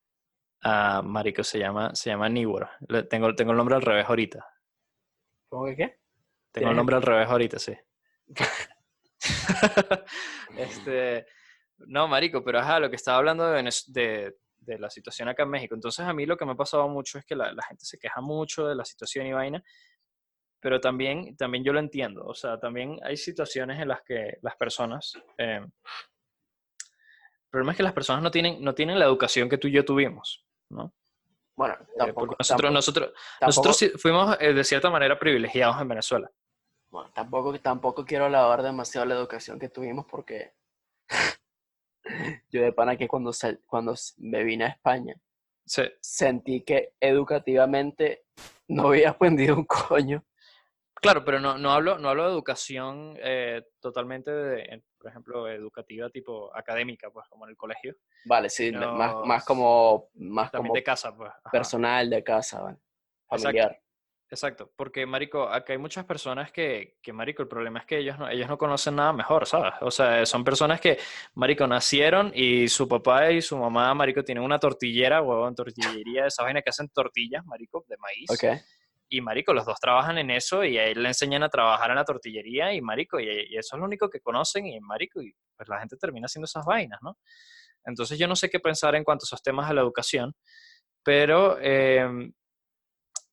(laughs) ah, marico, se llama, se llama Nibor. Le- Tengo, tengo el nombre al revés ahorita. ¿Cómo que qué? Tengo el ¿Tienes- nombre al revés ahorita, sí. (laughs) (laughs) este, no, marico, pero ajá, lo que estaba hablando de, de, de la situación acá en México. Entonces, a mí lo que me ha pasado mucho es que la, la gente se queja mucho de la situación y vaina, pero también, también yo lo entiendo. O sea, también hay situaciones en las que las personas... eh, el problema es que las personas no tienen, no tienen la educación que tú y yo tuvimos, ¿no? Bueno, Eh, tampoco, porque nosotros, tampoco, nosotros, tampoco- nosotros fuimos eh, de cierta manera privilegiados en Venezuela. bueno, tampoco, tampoco quiero alabar demasiado la educación que tuvimos porque (laughs) yo de pana que cuando, sal- cuando me vine a España Sí, sentí que educativamente no había aprendido un coño. Claro, pero no, no, hablo, no hablo de educación eh, totalmente, de, por ejemplo, educativa tipo académica, pues como en el colegio, Vale, sí, más, más como, más también como de casa, pues. ajá. personal de casa, ¿vale? familiar. Exacto, porque, Marico, acá hay muchas personas que, que, Marico, el problema es que ellos no, ellos no conocen nada mejor, ¿sabes? O sea, son personas que, Marico, nacieron y su papá y su mamá, Marico, tienen una tortillera, huevón, tortillería, esa vaina que hacen tortillas, Marico, de maíz. Ok. Y marico, los dos trabajan en eso y a él le enseñan a trabajar en la tortillería y marico, y, y eso es lo único que conocen y marico, y pues la gente termina haciendo esas vainas, ¿no? Entonces yo no sé qué pensar en cuanto a esos temas de la educación, pero eh,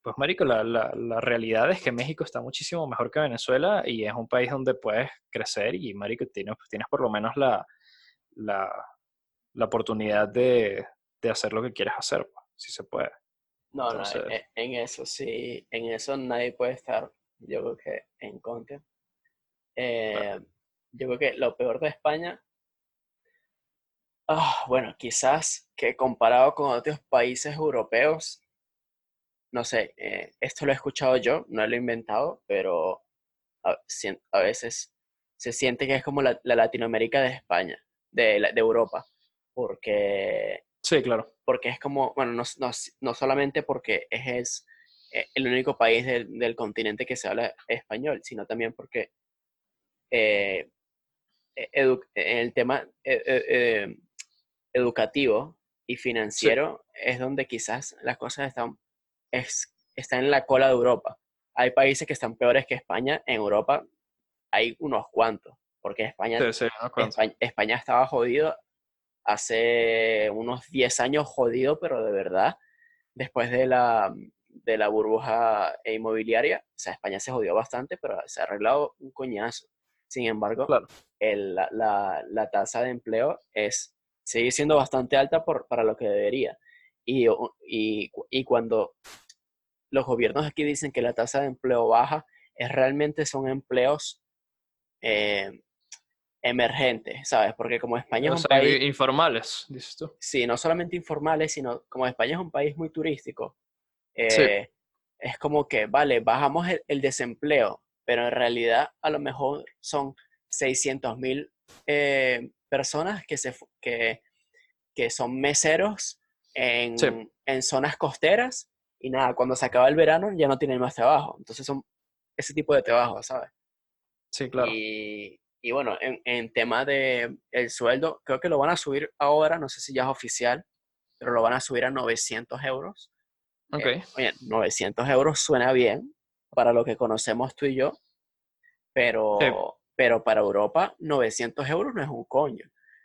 pues marico, la, la, la realidad es que México está muchísimo mejor que Venezuela y es un país donde puedes crecer y marico, tienes, tienes por lo menos la, la, la oportunidad de, de hacer lo que quieres hacer, pues, si se puede. No, no, Entonces- en, en eso sí, en eso nadie puede estar, yo creo que en contra. Eh, Yo creo que lo peor de España, ah, bueno, quizás que comparado con otros países europeos, no sé, eh, esto lo he escuchado yo, no lo he inventado, pero a, veces se siente que es como la, la Latinoamérica de España, de, de Europa, porque, Sí, claro. porque es como, bueno, no, no, no solamente porque es, es, eh, el único país del, del continente que se habla español, sino también porque eh, e- edu- en el tema eh, eh, eh, educativo y financiero es donde quizás las cosas están, es, están en la cola de Europa. Hay países que están peores que España. En Europa hay unos cuantos, porque España, Sí, sí, unos cuantos. España, España estaba jodido hace unos 10 años jodido, pero de verdad, después de la, de la burbuja inmobiliaria, o sea, España se jodió bastante, pero se ha arreglado un coñazo. Sin embargo, Claro. el- la, la- la tasa de empleo es, sigue siendo bastante alta por, para lo que debería. Y, y, y cuando los gobiernos aquí dicen que la tasa de empleo baja, es realmente son empleos eh, emergentes, ¿sabes? Porque como España O es un sea, país, informales, dices tú. sí, no solamente informales, sino como España es un país muy turístico, Sí. eh, es como que, vale, bajamos el, el desempleo, pero en realidad a lo mejor son 600 mil personas que, se, que, que son meseros en, Sí. en zonas costeras y nada, cuando se acaba el verano ya no tienen más trabajo. Entonces son ese tipo de trabajo, ¿sabes? Sí, claro. Y, y bueno, en, en tema de el sueldo, creo que lo van a subir ahora, no sé si ya es oficial, pero lo van a subir a 900 euros. Ok. Eh, oye, 900 euros suena bien para lo que conocemos tú y yo, pero, Sí. pero para Europa 900 euros no es un coño.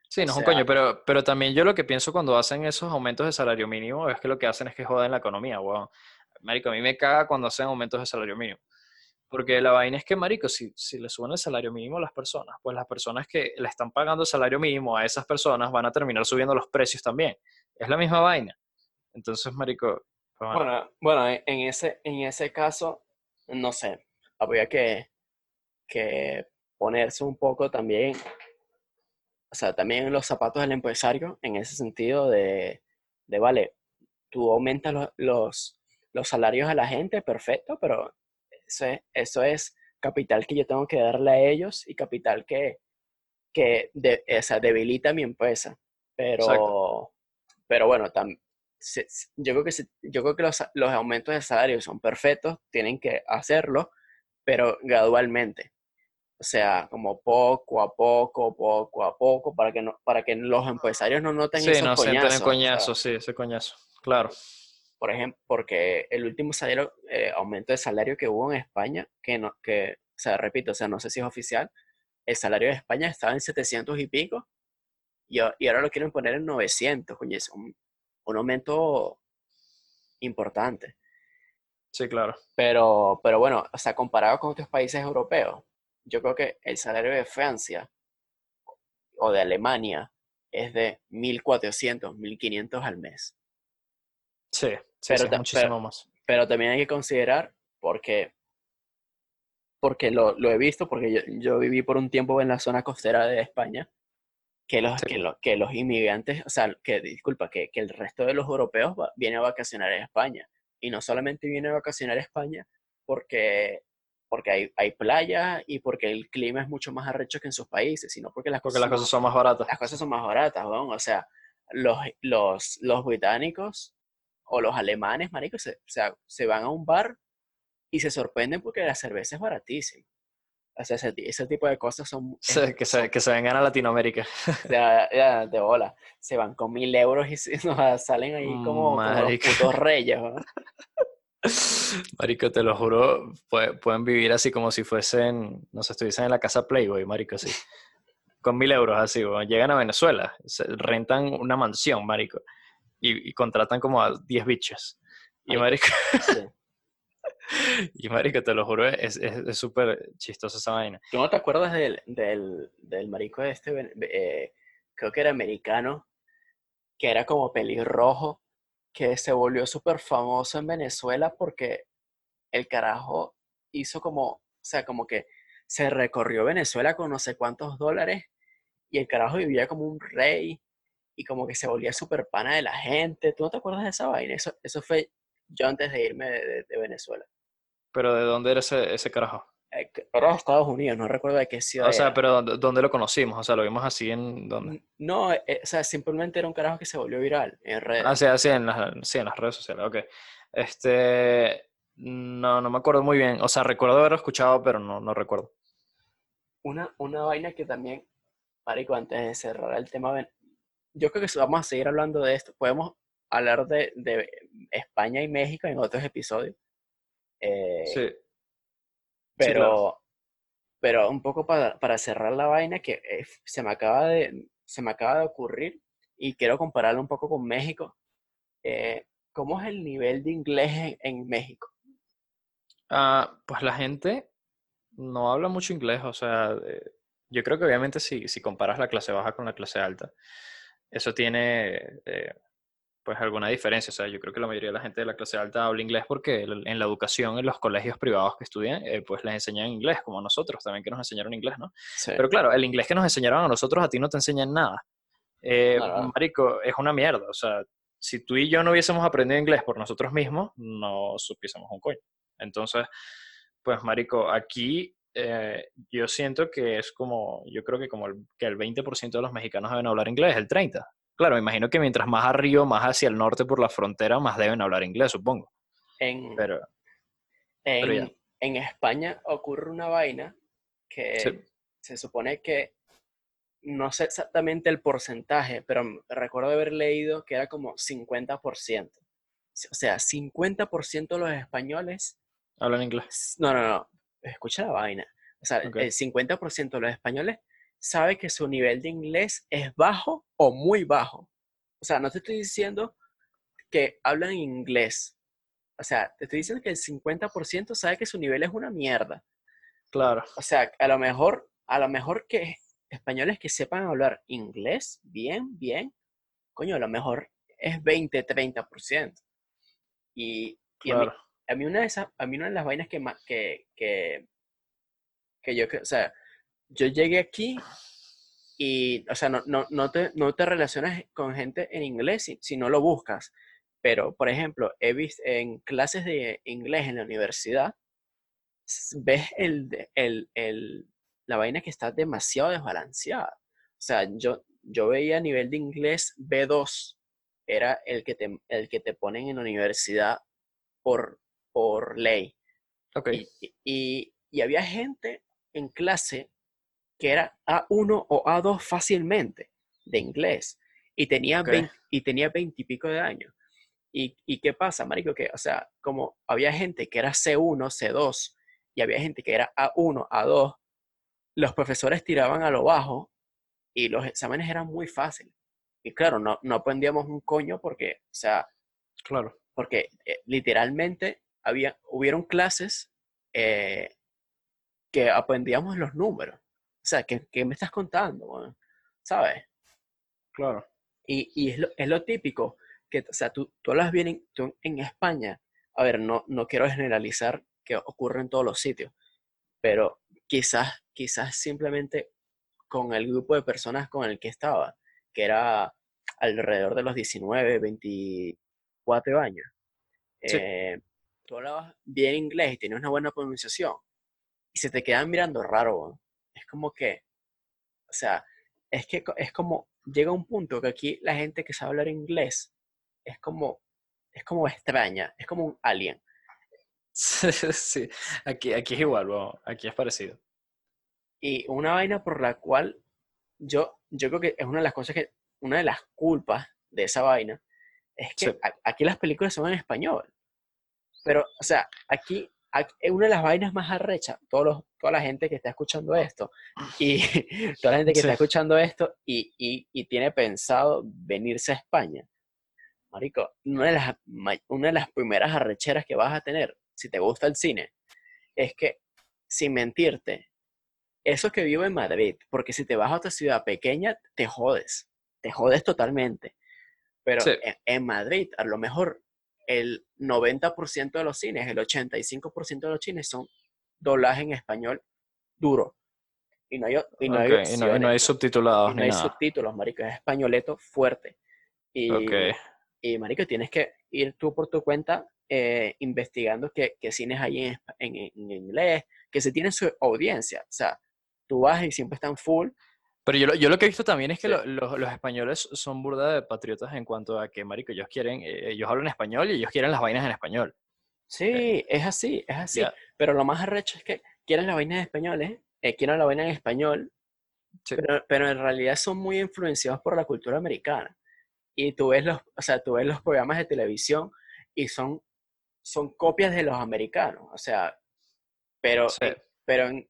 Sí, no o es un coño, pero, pero también yo lo que pienso cuando hacen esos aumentos de salario mínimo es que lo que hacen es que joden la economía, weón. Marico, a mí me caga cuando hacen aumentos de salario mínimo. Porque la vaina es que, marico, si, si le suben el salario mínimo a las personas, pues las personas que le están pagando el salario mínimo a esas personas van a terminar subiendo los precios también. Es la misma vaina. Entonces, marico, pues bueno, Bueno, en en ese, en ese caso, no sé, habría que, que ponerse un poco también, o sea, también los zapatos del empresario, en ese sentido de, de vale, tú aumentas los, los, los salarios a la gente, perfecto, pero eso es, eso es capital que yo tengo que darle a ellos y capital que, que de- o sea, debilita mi empresa. Pero, Exacto. pero bueno, tam- se- se- yo creo que, se- yo creo que los, los aumentos de salario son perfectos, tienen que hacerlo, pero gradualmente. O sea, como poco a poco, poco a poco, para que, no, para que los empresarios no noten sí, esos no sienten coñazos. el o sea, coñazo, sí, ese coñazo. Claro. por ejemplo, porque el último salario, eh, aumento de salario que hubo en España, que no, que, o sea, repito, o sea, no sé si es oficial, el salario de España estaba en 700 y pico, y, y ahora lo quieren poner en 900, coño, es un, un aumento importante. Sí, claro. Pero, pero bueno, o sea, comparado con otros países europeos, yo creo que el salario de Francia o de Alemania es de 1.400, 1.500 al mes. Sí, sí, Pero sí, es ta- muchísimo pero- más. pero también hay que considerar, porque, porque lo, lo he visto, porque yo, yo viví por un tiempo en la zona costera de España, que los, Sí. que, lo- que los inmigrantes, o sea, que disculpa, que, que el resto de los europeos va- viene a vacacionar a España. Y no solamente viene a vacacionar a España porque, porque hay, hay playa y porque el clima es mucho más arrecho que en sus países, sino porque las Porque cosas las cosas son más baratas. las cosas son más baratas, weón. O sea, los, los, los británicos o los alemanes, marico, se, o sea, se van a un bar y se sorprenden porque la cerveza es baratísima. O sea, ese, ese tipo de cosas son, es- Sí, que, se, que se vengan a Latinoamérica. de, de- de bola. Se van con mil euros y se- (laughs) no, salen ahí como, como los putos reyes, weón. (laughs) Marico, te lo juro, pue- pueden vivir así como si fuesen, no sé, estuviesen en la casa Playboy, marico, así. Con mil euros así, llegan a Venezuela, se rentan una mansión, marico, y, y contratan como a 10 bichos. Y Marico. Sí. (laughs) y marico, te lo juro, es es- es súper chistosa esa vaina. ¿Tú no te acuerdas del, del, del marico este, eh, creo que era americano, que era como pelirrojo, que se volvió súper famoso en Venezuela porque el carajo hizo como, o sea, como que se recorrió Venezuela con no sé cuántos dólares y el carajo vivía como un rey y como que se volvía súper pana de la gente. ¿Tú no te acuerdas de esa vaina? Eso, eso fue yo antes de irme de, de Venezuela. ¿Pero de dónde era ese, ese carajo? Eh, de Estados Unidos, no recuerdo de qué ciudad O sea, era. pero ¿dónde, lo conocimos? O sea, lo vimos así en... ¿dónde? No, eh, o sea, simplemente era un carajo que se volvió viral en redes. Ah, sí, sí, en las, sí, en las redes sociales, ok. Este... No, no me acuerdo muy bien. O sea, recuerdo haberlo escuchado, pero no, no recuerdo. Una, una vaina que también, Marico, antes de cerrar el tema, ven- yo creo que vamos a seguir hablando de esto. Podemos hablar de, de España y México en otros episodios. Eh, Sí. Pero, claro. pero un poco para, para cerrar la vaina que eh, se me acaba de, se me acaba de ocurrir y quiero compararlo un poco con México. Eh, ¿cómo es el nivel de inglés en, en México? Ah, pues la gente no habla mucho inglés, o sea, eh, yo creo que obviamente si, si comparas la clase baja con la clase alta, eso tiene eh, pues alguna diferencia, o sea, yo creo que la mayoría de la gente de la clase alta habla inglés porque en la educación, en los colegios privados que estudian, eh, pues les enseñan inglés, como a nosotros también que nos enseñaron inglés, ¿no? Sí. Pero claro, el inglés que nos enseñaron a nosotros a ti no te enseñan nada. Eh, no. marico, es una mierda, o sea, si tú y yo no hubiésemos aprendido inglés por nosotros mismos, no supiésemos un coño. Entonces, pues, marico, aquí eh, yo siento que es como, yo creo que como el, que el 20% de los mexicanos deben hablar inglés, el 30%. Claro, me imagino que mientras más arriba, más hacia el norte por la frontera, más deben hablar inglés, supongo. en, Pero, en, pero ya. en España ocurre una vaina que Sí. se supone que no sé exactamente el porcentaje, pero recuerdo haber leído que era como 50%. O sea, 50% de los españoles hablan inglés. No, no, no. Escucha la vaina. O sea, el 50% de los españoles sabe que su nivel de inglés es bajo o muy bajo. O sea, no te estoy diciendo que hablan inglés. O sea, te estoy diciendo que el 50% sabe que su nivel es una mierda. Claro, O sea, a lo mejor, a lo mejor que españoles que sepan hablar inglés bien, bien, coño, a lo mejor es 20, 30%. Y, y a mí- claro. a mí una de esas, a mí una de las vainas que más, que, que, que yo, o sea, yo llegué aquí y, o sea, no, no, no te, no te relacionas con gente en inglés si, si no lo buscas. Pero, por ejemplo, he visto en clases de inglés en la universidad, ves el, el, el, la vaina que está demasiado desbalanceada. O sea, yo, yo veía a nivel de inglés B2, era el que te, el que te ponen en la universidad por, por ley. Ok, Y, y- y- y había gente en clase que era A1 o A2 fácilmente de inglés y tenía Ok. 20, y tenía 20 y pico de años. ¿Y, ¿Y qué pasa, marico? Que, o sea, como había gente que era C1, C2 y había gente que era A1, A2, los profesores tiraban a lo bajo y los exámenes eran muy fáciles. Y claro, no, no aprendíamos un coño porque, o sea, claro. porque eh, literalmente había, hubieron clases eh, que aprendíamos los números. O sea, ¿qué, qué me estás contando? weón? ¿Sabes? Claro. Y, y es, lo, es lo típico, que, o sea, tú, tú hablas bien en, tú en España, a ver, no, no quiero generalizar que ocurre en todos los sitios, pero quizás, quizás simplemente con el grupo de personas con el que estaba, que era alrededor de los 19, 24 años, Sí. eh, tú hablabas bien inglés y tenías una buena pronunciación, y se te quedan mirando raro, weón. Es como que, o sea, es que es como, llega un punto que aquí la gente que sabe hablar inglés es como, es como extraña, es como un alien. (laughs) Sí, aquí, aquí es igual, aquí es parecido. Y una vaina por la cual yo, yo creo que es una de las cosas que, una de las culpas de esa vaina, es que Sí. a- aquí las películas son en español. Pero, o sea, aquí, una de las vainas más arrechas, todos los, toda la gente que está escuchando esto, y (laughs) toda la gente que está escuchando esto y, y, y tiene pensado venirse a España. Marico, una de, las, una de las primeras arrecheras que vas a tener, si te gusta el cine, es que, sin mentirte, eso que vivo en Madrid, porque si te vas a otra ciudad pequeña, te jodes, te jodes totalmente. Pero Sí. en, en Madrid, a lo mejor el 90% de los cines, el 85% de los cines son doblaje en español duro. Y no hay, y no hay y no, y no hay subtitulados Y no ni hay nada. subtítulos, marico, es españoleto fuerte. Y, y marico, tienes que ir tú por tu cuenta eh, investigando qué, qué cines hay en, en- en inglés, que se tiene su audiencia. O sea, tú vas y siempre están full. Pero yo, lo- yo lo que he visto también es que Sí. lo- los, los españoles son burda de patriotas en cuanto a que, marico, ellos quieren, eh, ellos hablan español y ellos quieren las vainas en español. Sí, es así, es así. Pero lo más arrecho es que quieren la vaina en español, ¿eh? Eh, quieren la vaina en español, Sí. pero, pero en realidad son muy influenciados por la cultura americana. Y tú ves los, o sea, tú ves los programas de televisión y son, son copias de los americanos. O sea, pero, Sí. eh, pero en-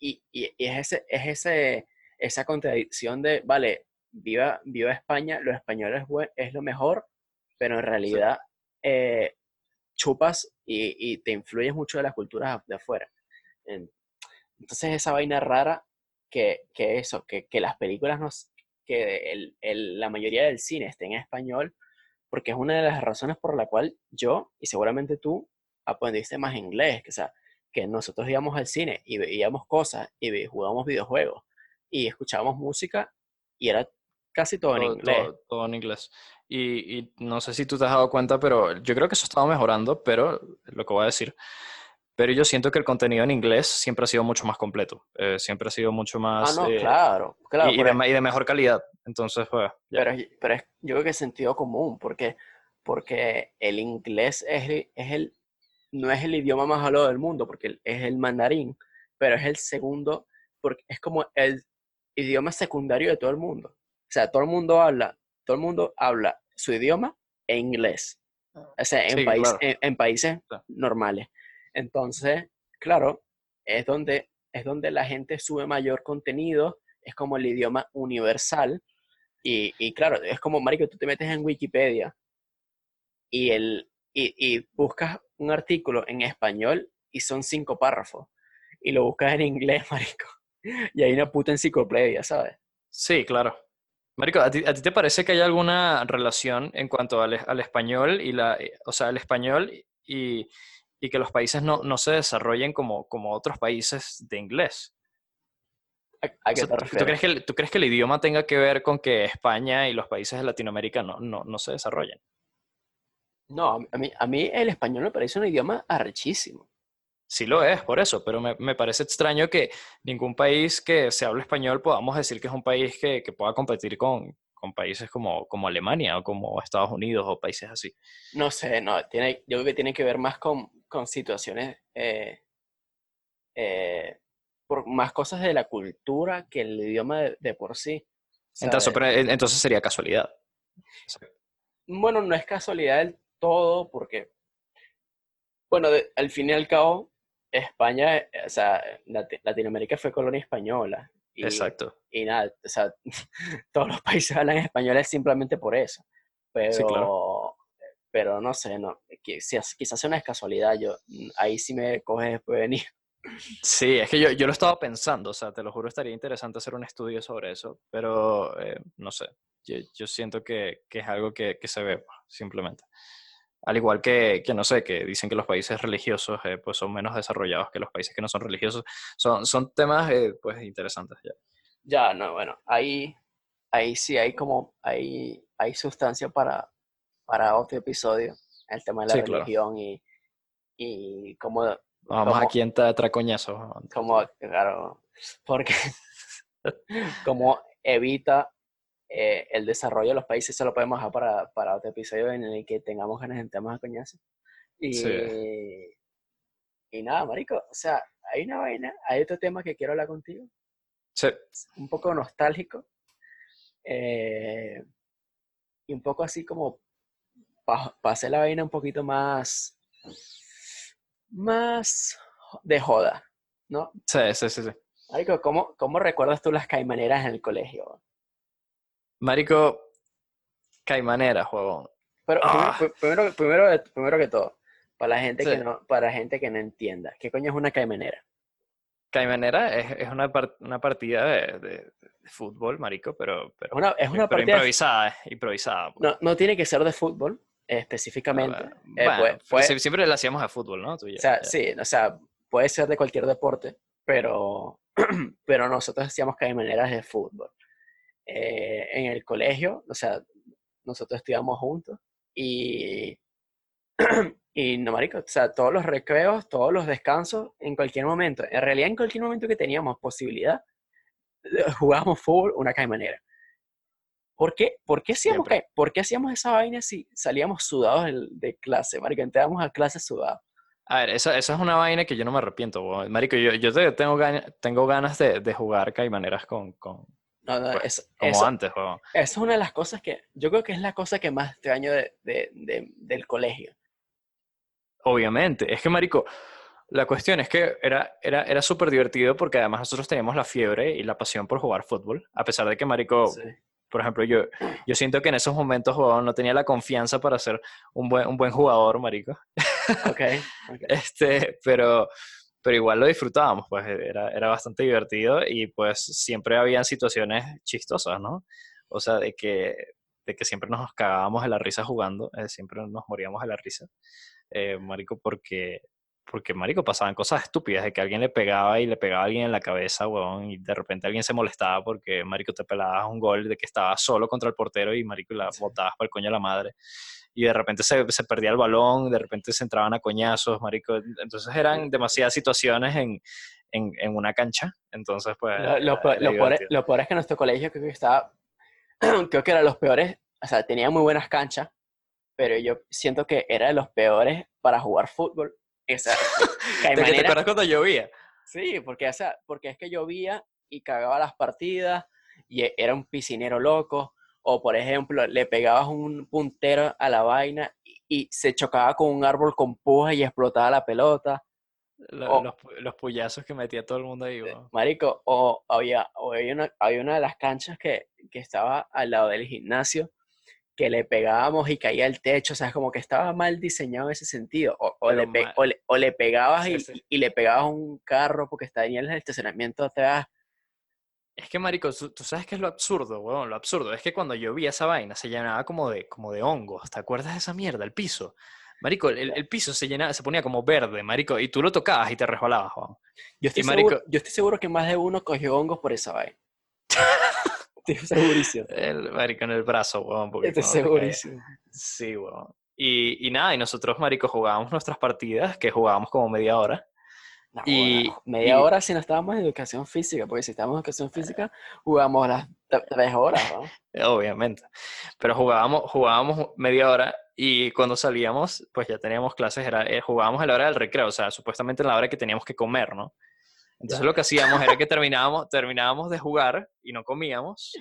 y, y- y es ese, es ese, esa contradicción de, vale, viva, viva España, lo español es, lo mejor, pero en realidad eh, chupas y, y te influyes mucho de las culturas de afuera. En- Entonces esa vaina rara que, que eso, que, que las películas nos, que el- el- la mayoría del cine esté en español, porque es una de las razones por la cual yo, y seguramente tú, aprendiste más inglés, que, o sea, que nosotros íbamos al cine y veíamos cosas y jugábamos videojuegos y escuchábamos música y era casi todo en todo, inglés. todo- todo en inglés. Y, y no sé si tú te has dado cuenta, pero yo creo que eso estaba mejorando, pero lo que voy a decir. Pero yo siento que el contenido en inglés siempre ha sido mucho más completo, eh, siempre ha sido mucho Ah, más... no, eh, claro, claro. y, y de, y de mejor calidad. Entonces, pues, ya. Pero, pero es, yo creo que es sentido común, porque, porque el inglés es, el- es el, no es el idioma más hablado del mundo, porque es el mandarín, pero es el segundo, porque es como el idioma secundario de todo el mundo. O sea, todo el mundo habla, todo el mundo habla su idioma e inglés. O sea, en, Sí, país, claro. en, en países Claro. normales. Entonces, claro, es donde, es donde la gente sube mayor contenido, es como el idioma universal. Y, y claro, es como, marico, tú te metes en Wikipedia y, el, y, y buscas un artículo en español y son cinco párrafos. Y lo buscas en inglés, (laughs) marico. (laughs) Y hay una puta enciclopedia, ¿sabes? Sí, claro. Marico, ¿a ti, a ti te parece que hay alguna relación en cuanto al, al español y la, eh, o sea, el español y, y que los países no, no se desarrollen como, como otros países de inglés? ¿A, a O qué sea, te ¿tú, crees que tú crees que el idioma tenga que ver con que España y los países de Latinoamérica no, no, no se desarrollen? No, a mí- a mí, a mí el español me parece un idioma arrechísimo. Sí lo es, por eso, pero me, me parece extraño que ningún país que se hable español podamos decir que es un país que, que pueda competir con, con países como, como Alemania o como Estados Unidos o países así. No sé, no, tiene, yo creo que tiene que ver más con, con situaciones, eh, eh, por más cosas de la cultura que el idioma de, de por sí. Entonces, entonces sería casualidad. Bueno, no es casualidad del todo, porque, bueno, de- al fin y al cabo, España, eh, o sea, Lati- Latinoamérica fue colonia española. Y, Exacto. y nada, o sea, (laughs) todos los países hablan español es simplemente por eso. Pero, Sí, claro. pero no sé, no, quizás, quizás sea una casualidad, yo, ahí sí me coges desprevenido. Sí, es que yo, yo lo estaba pensando, o sea, te lo juro, estaría interesante hacer un estudio sobre eso, pero eh, no sé, yo, yo siento que, que es algo que, que se ve simplemente. Al igual que, que, no sé, que dicen que los países religiosos eh, pues son menos desarrollados que los países que no son religiosos. Son, son temas eh, pues interesantes ya. Ya, no, bueno, ahí, ahí sí hay como, hay, hay sustancia para, para otro episodio, el tema de la Sí, claro. religión y, y cómo, Vamos cómo- aquí en tra- tracoñazos. como, claro, porque (laughs) como evita eh, el desarrollo de los países, eso lo podemos dejar para, para otro episodio en el que tengamos ganas de temas a coñazo. Y, Sí. y nada, marico, o sea, hay una vaina, hay otro tema que quiero hablar contigo, Sí, un poco nostálgico, eh, y un poco así como para hacer la vaina un poquito más, más de joda, ¿no? sí, sí, sí. sí. Marico, ¿cómo, ¿cómo recuerdas tú las caimaneras en el colegio? Marico, Caimanera, huevón. Pero Ah. primero, primero, primero, que todo, para la gente que no, para la gente que no entienda, ¿qué coño es una caimanera? Caimanera es, es una, par- una partida de, de- de fútbol, marico, pero, pero, una, es una pero partida improvisada, improvisada. pues. no, no tiene que ser de fútbol específicamente. Ah, eh, bueno, puede- puede- sie- siempre la hacíamos de fútbol, ¿no? Tú o sea, ya. sí, o sea, puede ser de cualquier deporte, pero, (clears throat) pero nosotros hacíamos caimaneras de fútbol. Eh, en el colegio, o sea, nosotros estudiamos juntos y, (clears throat) Y no, marico, o sea, todos los recreos, todos los descansos, en cualquier momento, en realidad en cualquier momento que teníamos posibilidad, eh, jugábamos fútbol una manera. ¿Por qué? ¿Por qué hacíamos? ¿Por qué hacíamos esa vaina si salíamos sudados de, clase, marico? Entrábamos a clase sudados. A ver, esa, esa, es una vaina que yo no me arrepiento, Marico. Yo, yo tengo, ganas, tengo ganas de, de jugar caimaneras con, con, no, no, pues, como antes, weón. Esa es una de las cosas que, yo creo que es la cosa que más extraño de, de, de, del colegio. Obviamente, es que, Marico, la cuestión es que era, era, era súper divertido porque además nosotros teníamos la fiebre y la pasión por jugar fútbol, a pesar de que, Marico, por ejemplo, yo, yo siento que en esos momentos no tenía la confianza para ser un buen, un buen jugador, marico. Ok. (laughs) este, pero, pero igual lo disfrutábamos, pues era, era bastante divertido y pues siempre habían situaciones chistosas, ¿no? O sea, de que, de que siempre nos cagábamos de la risa jugando, eh, siempre nos moríamos de la risa, eh, marico, porque porque, marico, pasaban cosas estúpidas, de que alguien le pegaba y le pegaba a alguien en la cabeza, weón, y de repente alguien se molestaba porque, marico, te pelabas un gol de que estaba solo contra el portero y, marico, la botabas para el coño a la madre. Y de repente se, se, perdía el balón, de repente se entraban a coñazos, marico. Entonces eran demasiadas situaciones en, en, en una cancha. Entonces, pues... Lo, lo, lo, peor, es que nuestro colegio creo que estaba... (clears throat) creo que era los peores, o sea, tenía muy buenas canchas, pero yo siento que era de los peores para jugar fútbol esa, (laughs) ¿De que te acuerdas cuando llovía? Sí, porque, o sea, porque es que llovía y cagaba las partidas y e, era un piscinero loco. O, por ejemplo, le pegabas un puntero a la vaina y, se chocaba con un árbol con puja y explotaba la pelota. los, los, puyazos que metía todo el mundo ahí. Marico, o había, o había, una, había una de las canchas que, que estaba al lado del gimnasio que le pegábamos y caía el techo, o sea, como que estaba mal diseñado en ese sentido. O, le, o, le, pegabas y, y, le pegabas un carro porque estaba en el estacionamiento atrás. Es que, marico, tú, sabes qué es lo absurdo, weón, lo absurdo. Es que cuando yo vi esa vaina se llenaba como de, como de hongos. ¿Te acuerdas de esa mierda? El piso. Marico, el, el, piso se llenaba, se ponía como verde, marico, y tú lo tocabas y te resbalabas, weón. Yo estoy, seguro, yo estoy seguro que más de uno cogió hongos por esa vaina. (laughs) Estoy segurísimo. El marico en el brazo, weón. Estoy segurísimo. Sí, weón. Y, y, nada, y nosotros, marico, jugábamos nuestras partidas, que jugábamos como media hora. Y media hora si no estábamos en educación física, porque si estábamos en educación física, jugábamos las tres horas, ¿no? (laughs) Obviamente. Pero jugábamos, jugábamos media hora y cuando salíamos, pues ya teníamos clases, era, eh, jugábamos a la hora del recreo, o sea, supuestamente en la hora que teníamos que comer, ¿no? Entonces lo que hacíamos era que terminábamos, terminábamos de jugar y no comíamos.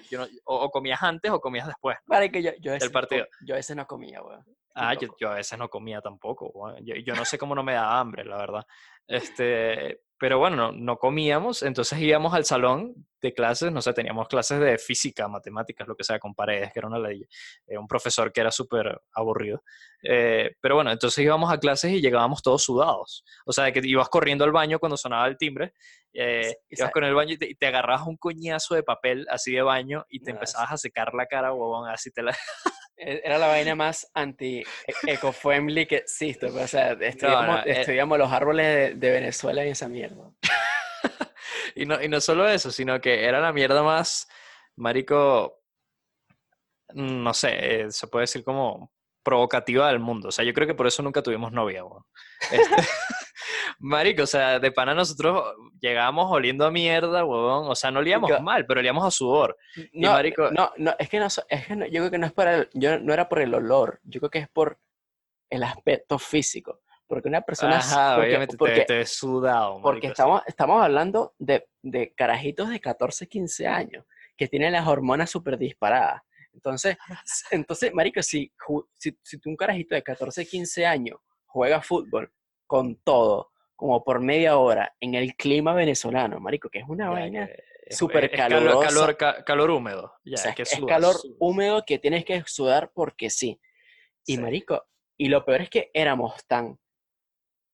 o, comías antes o comías después. Vale, que yo, yo del partido. Yo a veces no comía, weón. Ah, yo, yo, a veces no comía tampoco. Yo, yo, no sé cómo no me da hambre, la verdad. Este, pero bueno, no, comíamos, entonces íbamos al salón de clases, no sé, teníamos clases de física, matemáticas, lo que sea, con paredes, que era una ley, eh, un profesor que era súper aburrido. Eh, pero bueno, entonces íbamos a clases y llegábamos todos sudados. O sea, que ibas corriendo al baño cuando sonaba el timbre, eh, ibas con el baño y te, agarrabas un coñazo de papel así de baño y te empezabas a secar la cara, huevón, así te la... (laughs) E, era la vaina más anti-eco-friendly que existe. Pues, o sea, estudiamos, los árboles de, Venezuela y esa mierda. (laughs) y, no, y no solo eso, sino que era la mierda más, marico, no sé, eh, se puede decir como provocativa del mundo. O sea, yo creo que por eso nunca tuvimos novia, este, (laughs) Marico, o sea, de pana nosotros llegábamos oliendo a mierda, huevón. O sea, no olíamos mal, pero olíamos a sudor. No, marico... no, no, es que no, es que yo creo que no es para el, yo no era por el olor, yo creo que es por el aspecto físico. Porque una persona... Ajá, obviamente te, te sudado. Marico, porque estamos, estamos hablando de, de carajitos de 14, 15 años que tienen las hormonas súper disparadas. Entonces, (laughs) entonces, marico, si, si, si un carajito de 14, 15 años juega fútbol con todo, como por media hora en el clima venezolano, marico, que es una vaina súper calurosa. Calor, calor, húmedo. es, calor húmedo que tienes que sudar porque sí. Y marico, y lo peor es que éramos tan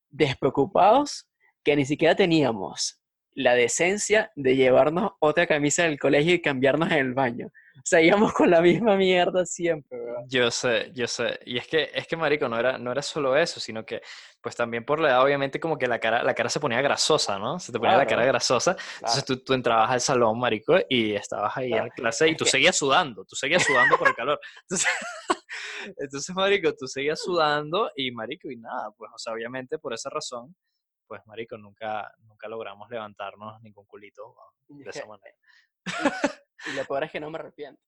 despreocupados que ni siquiera teníamos la decencia de llevarnos otra camisa del colegio y cambiarnos en el baño. (laughs) Seguíamos con la misma mierda siempre, weón. Yo sé, yo sé. Y es que, es que, marico, no era, no era solo eso, sino que, pues también por la edad, obviamente, como que la cara, la cara se ponía grasosa, ¿no? Se te ponía la cara Claro. grasosa. Entonces tú, tú entrabas al salón, marico, y estabas ahí en Claro. clase y tú seguías sudando, tú seguías sudando por el calor. (laughs) Entonces, entonces, marico, tú seguías sudando y, marico, y nada, pues, o sea, obviamente por esa razón, pues, marico, nunca, nunca logramos levantarnos ningún culito de es esa manera. (laughs) Y lo peor es que no me arrepiento.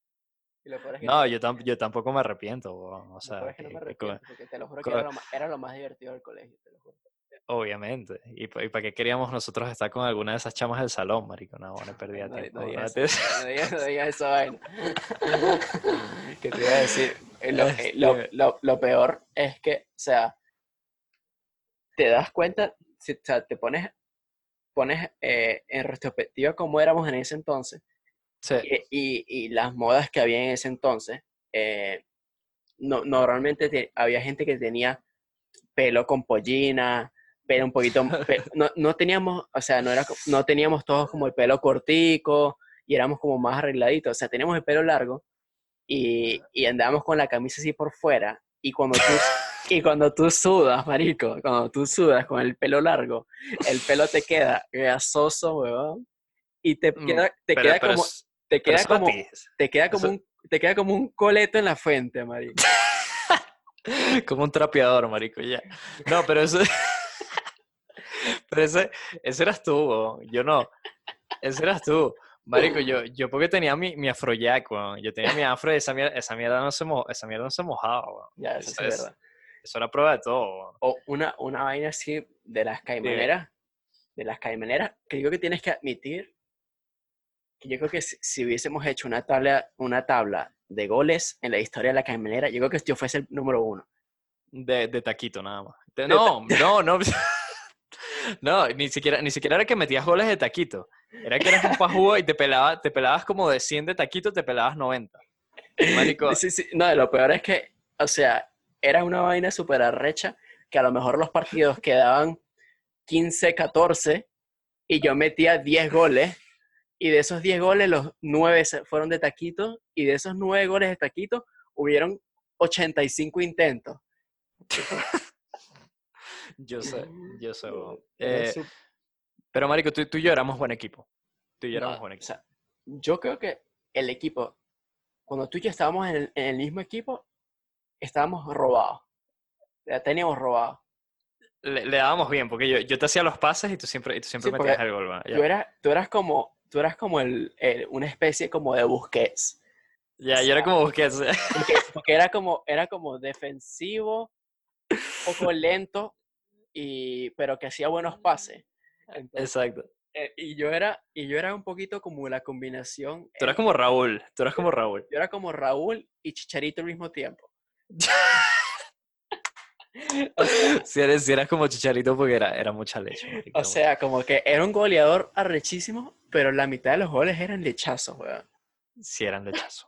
Y lo peor es que No, yo, tam- yo tampoco me arrepiento, o lo sea, peor es que no me que- que- arrepiento, porque te lo juro que co- era lo, más, era lo más divertido del colegio, te lo juro. Obviamente. ¿Y, pa- y para qué queríamos nosotros estar con alguna de esas chamas del salón, marico? No, bueno, perdía (laughs) No, di- tiempo. no digas eso, no vaina. (laughs) ¿Qué te iba a decir? Eh, Lo, eh, lo- lo- lo peor es que, o sea, te das cuenta, si, o sea, te pones, pones eh, en retrospectiva cómo éramos en ese entonces Sí, y, y- y las modas que había en ese entonces. eh, no, normalmente te- había gente que tenía pelo con pollina, pelo un poquito, (laughs) no, no teníamos, o sea, no, era, no teníamos todos como el pelo cortico y éramos como más arregladitos, o sea, teníamos el pelo largo y, y andábamos con la camisa así por fuera y cuando tú, y cuando tú sudas, marico, cuando tú sudas con el pelo largo, el pelo te queda grasoso, weón, y te Mm, queda, te pero, queda pero como, es- te queda como, te queda como eso- un, te queda como un coleto en la frente, marico. (laughs) como un trapeador, marico, ya. No, pero eso... (laughs) pero ese, ese eras tú, weón, yo no. Ese eras tú. Marico, yo, yo porque tenía mi, mi afrojack, weón. Yo tenía mi afro y esa mierda, esa mierda, no, se mo- esa mierda no se mojaba. Ya, eso sí Eso es es- verdad. Eso era prueba de todo. O una, una vaina así de las caimaneras, de las caimaneras, que yo creo que tienes que admitir que yo creo que si, si hubiésemos hecho una tabla, una tabla de goles en la historia de la caimanera, yo creo que yo fuese el número uno. De, de taquito nada más. De- no, no, no. (laughs) No, ni siquiera, ni siquiera era que metías goles de taquito. Era que eras un pajugo y te, pelaba, te pelabas como de 100 de taquito, te pelabas 90. (laughs) Marico, Sí, sí, No, lo peor es que, o sea, era una vaina súper arrecha que a lo mejor los partidos quedaban 15, 14 y yo metía 10 goles y de esos 10 goles los 9 se- fueron de taquito y de esos 9 goles de taquito hubieron 85 intentos. (laughs) yo sé, yo sé. Eh, pero Marico, tú, tú y yo éramos buen equipo. Tú y yo no, éramos buen o equipo. sea, yo creo que el equipo, cuando tú y yo estábamos en el, en el mismo equipo, estábamos robados. Ya teníamos robados. Le, le dábamos bien, porque yo, yo te hacía los pases y tú siempre, y tú siempre Sí, metías el gol. ¿va? Ya, Tú eras, tú eras como, tú eras como el, el- una especie como de Busquets. ya, yo era como Busquets. Porque, (laughs) porque era como, era como defensivo, un poco lento, y, pero que hacía buenos pases. Entonces, Exacto. eh, y yo era, y yo era un poquito como la combinación. Tú eras eh, como Raúl. Tú eras como Raúl. Yo era como Raúl y Chicharito al mismo tiempo. (laughs) O sea, Si eres, si eras como Chicharito porque era, era mucha leche. o sea, como que era un goleador arrechísimo, pero la mitad de los goles eran lechazos, weón. Si eran lechazos,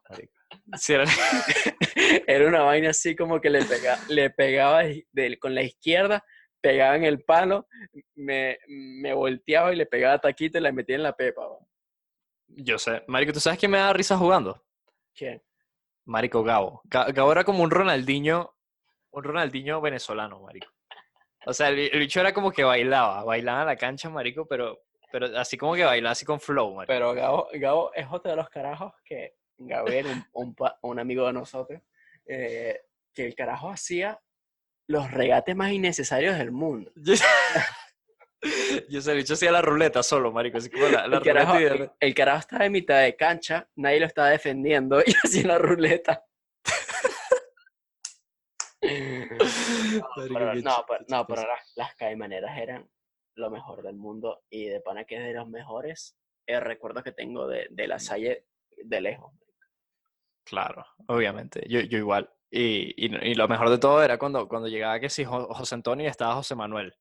eran... (laughs) Era una vaina así como que le, pega, le pegaba de- con la izquierda, pegaba en el palo, me, me volteaba y le pegaba taquito y la metía en la pepa. weón. Yo sé. Marico, ¿tú sabes quién me da risa jugando? ¿Quién? Marico Gabo. Ga- Gabo era como un Ronaldinho, un Ronaldinho venezolano, marico. O sea, el, el bicho era como que bailaba, bailaba en la cancha, marico, pero, pero así como que bailaba así con flow, marico. Pero Gabo, Gabo es otro de los carajos que Gabriel, un, un amigo de nosotros, eh, que el carajo hacía los regates más innecesarios del mundo. (laughs) Yo, sé, el bicho hacía la ruleta solo, marico, así como la, la El carajo, de el, el carajo estaba en mitad de cancha, nadie lo estaba defendiendo (laughs) y hacía la ruleta. (laughs) Pero no, pero, no, pero las, las caimaneras eran lo mejor del mundo y de pana que es de los mejores el recuerdo que tengo de, de la Salle de lejos. Claro, obviamente. Yo, yo igual. Y, y, y lo mejor de todo era cuando, cuando llegaba que Jo- José Antonio y estaba José Manuel.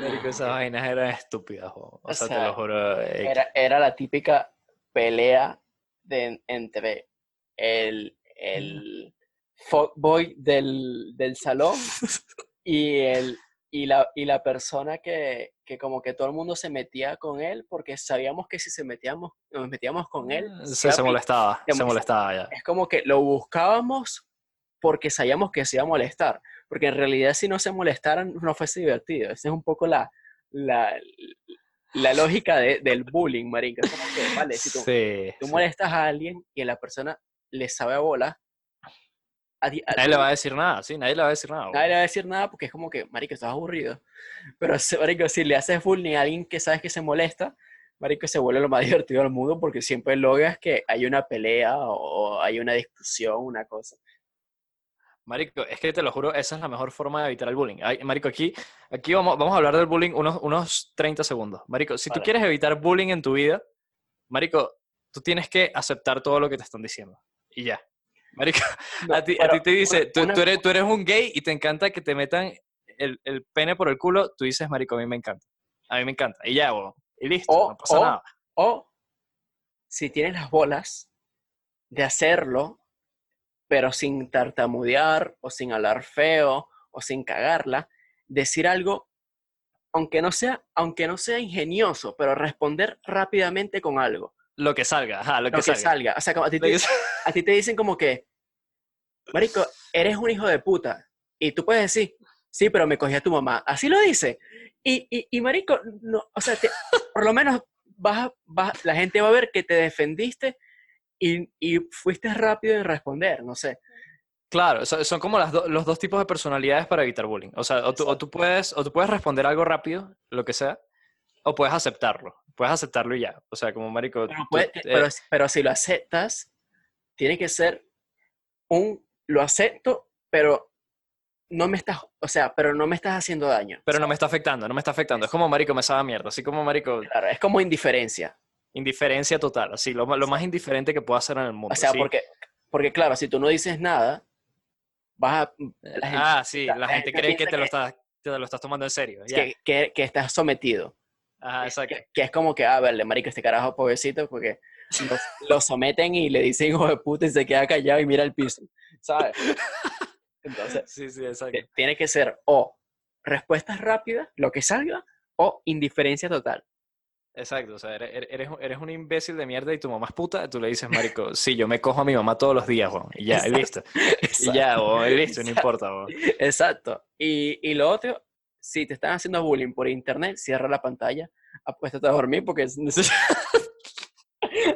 Marico, esas (laughs) vainas eran estúpidas, o O sea, te lo juro. eh, Era, era la típica pelea de, entre el, el fuckboy del, del salón (laughs) y, el, y, la, y la persona que, que como que todo el mundo se metía con él porque sabíamos que si se metíamos, nos metíamos con él, Ah, Se, se molestaba, se molestaba ya. es como que lo buscábamos porque sabíamos que se iba a molestar. Porque en realidad si no se molestaran no fuese divertido. Esa es un poco la, la, la lógica de- del bullying, marica. Es como que, vale, si tú, Sí, tú sí. molestas a alguien y a la persona le sabe a bola, a ti- a Nadie le va a decir nada, sí, nadie le va a decir nada. nadie le va a decir nada porque es como que, marico, estás aburrido. Pero, marico, si le haces bullying a alguien que sabes que se molesta, marico, se vuelve lo más (laughs) divertido del mundo porque siempre logras que hay una pelea o hay una discusión, una cosa. Marico, es que te lo juro, esa es la mejor forma de evitar el bullying. Ay, Marico, aquí, aquí vamos, vamos a hablar del bullying unos, unos 30 segundos. Marico, si tú Vale. quieres evitar bullying en tu vida, Marico, tú tienes que aceptar todo lo que te están diciendo. Y ya. Marico, No, (laughs) a, ti, a ti te dice, una- tú, una- tú eres, tú eres un gay y te encanta que te metan el, el pene por el culo, tú dices, Marico, a mí me encanta. A mí me encanta. Y ya, weón. Y listo, O- no pasa o- nada. O si tienes las bolas de hacerlo, pero sin tartamudear o sin hablar feo o sin cagarla, decir algo, aunque no sea, aunque no sea ingenioso, pero responder rápidamente con algo. Lo que salga, ajá, lo, Lo que, que, salga. salga. O sea, como a ti, (laughs) te, a ti te dicen como que, Marico, eres un hijo de puta. Y tú puedes decir, sí, pero me cogí a tu mamá. Así lo dice. Y, y, y Marico, no, o sea, te- por lo menos vas, vas- la gente va a ver que te defendiste y, y fuiste rápido en responder, no sé. Claro, so- son como las do- los dos tipos de personalidades para evitar bullying. O sea, o tú, o tú puedes, o tú puedes responder algo rápido, lo que sea, o puedes aceptarlo. Puedes aceptarlo y ya. O sea, como marico. Pero, tú- puede- eh, pero, pero si lo aceptas, tiene que ser un, lo acepto, pero no me estás, o sea, pero no me estás haciendo daño. pero no me está afectando, no me está afectando. Es como marico, me sabe a mierda. Así como marico, Claro, es como indiferencia. Indiferencia total. Así, lo, lo más indiferente que puedo hacer en el mundo. O sea, porque, porque claro, si tú no dices nada, vas a... la gente- ah, sí, la- gente gente cree que te lo estás, te lo estás tomando en serio. que, que, que estás sometido. Ajá, exacto. Que, es como que, a verle, marico, este carajo pobrecito, porque lo someten y le dicen hijo de puta y se queda callado y mira el piso, ¿sabes? Entonces, Sí, sí, exacto. te- tiene que ser o respuestas rápidas, lo que salga, o indiferencia total. Exacto, o sea, eres, eres- eres, un- imbécil de mierda y tu mamá es puta, tú le dices, marico, sí, yo me cojo a mi mamá todos los días, weón, y ya, y listo. Y ya, y listo, no Exacto. importa, weón. Exacto. Y, y lo otro, si te están haciendo bullying por internet, cierra la pantalla, apuéstate a dormir porque es- (laughs)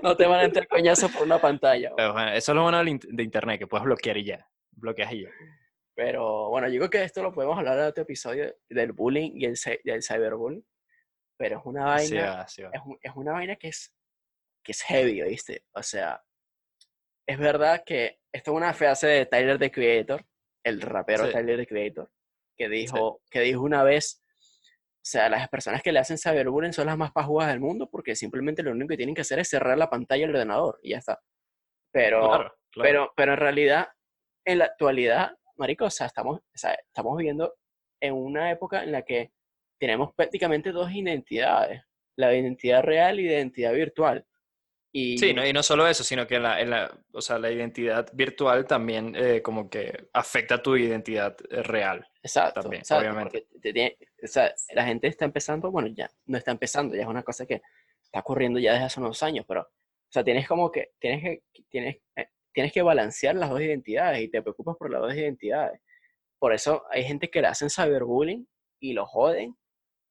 no te van a entrar coñazos por una pantalla. Pero, bueno, eso es lo bueno de internet, que puedes bloquear y ya, bloqueas y ya. Pero bueno, yo creo que esto lo podemos hablar en otro episodio del bullying y el, cy- del cyberbullying. Pero es una vaina, Sí va, sí va. es, un- es una vaina que es, que es heavy, ¿viste? O sea, es verdad que esto es una frase de Tyler the Creator, el rapero Sí. Tyler the Creator, que dijo, que dijo una vez, o sea, las personas que le hacen cyberbullying son las más pajugas del mundo porque simplemente lo único que tienen que hacer es cerrar la pantalla del ordenador y ya está. Pero, Claro, claro. pero, pero en realidad, en la actualidad, marico, o sea, estamos, o sea, estamos viviendo en una época en la que tenemos prácticamente dos identidades, la identidad real y la identidad virtual. Y, Sí, no, y no solo eso, sino que en la, en la, o sea, la identidad virtual también eh, como que afecta a tu identidad eh, real. exacto, también, exacto, obviamente. te tiene- o sea, la gente está empezando, bueno, ya no está empezando, ya es una cosa que está ocurriendo ya desde hace unos años, pero, o sea, tienes como que, tienes que, tienes, eh, tienes que balancear las dos identidades y te preocupas por las dos identidades. Por eso hay gente que le hacen cyberbullying y lo joden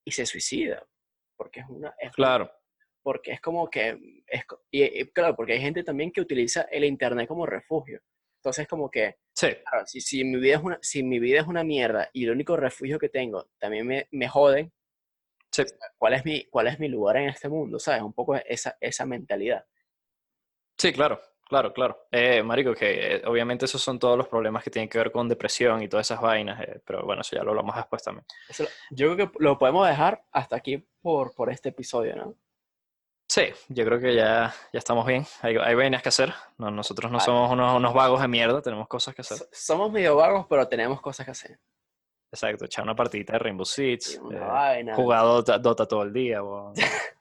y se suicida, porque es una, es una- Claro, porque es como que, es, co- y, y claro, porque hay gente también que utiliza el internet como refugio. Entonces, como que, sí, claro, si, si, mi vida es una, si mi vida es una mierda y el único refugio que tengo también me, me joden, sí. ¿cuál es, mi, ¿cuál es mi lugar en este mundo? ¿Sabes? Un poco esa, esa mentalidad. Sí, claro, claro, claro. Eh, marico, que eh, obviamente esos son todos los problemas que tienen que ver con depresión y todas esas vainas, eh, pero bueno, eso ya lo hablamos después también. Eso yo creo que lo podemos dejar hasta aquí por, por este episodio, ¿no? Sí, yo creo que ya, ya estamos bien. Hay, hay vainas que hacer. No, nosotros no Vale. somos unos, unos vagos de mierda, tenemos cosas que hacer. So- Somos medio vagos, pero tenemos cosas que hacer. Exacto, echar una partidita de Rainbow Six, eh, jugar Dota, Dota todo el día. (laughs)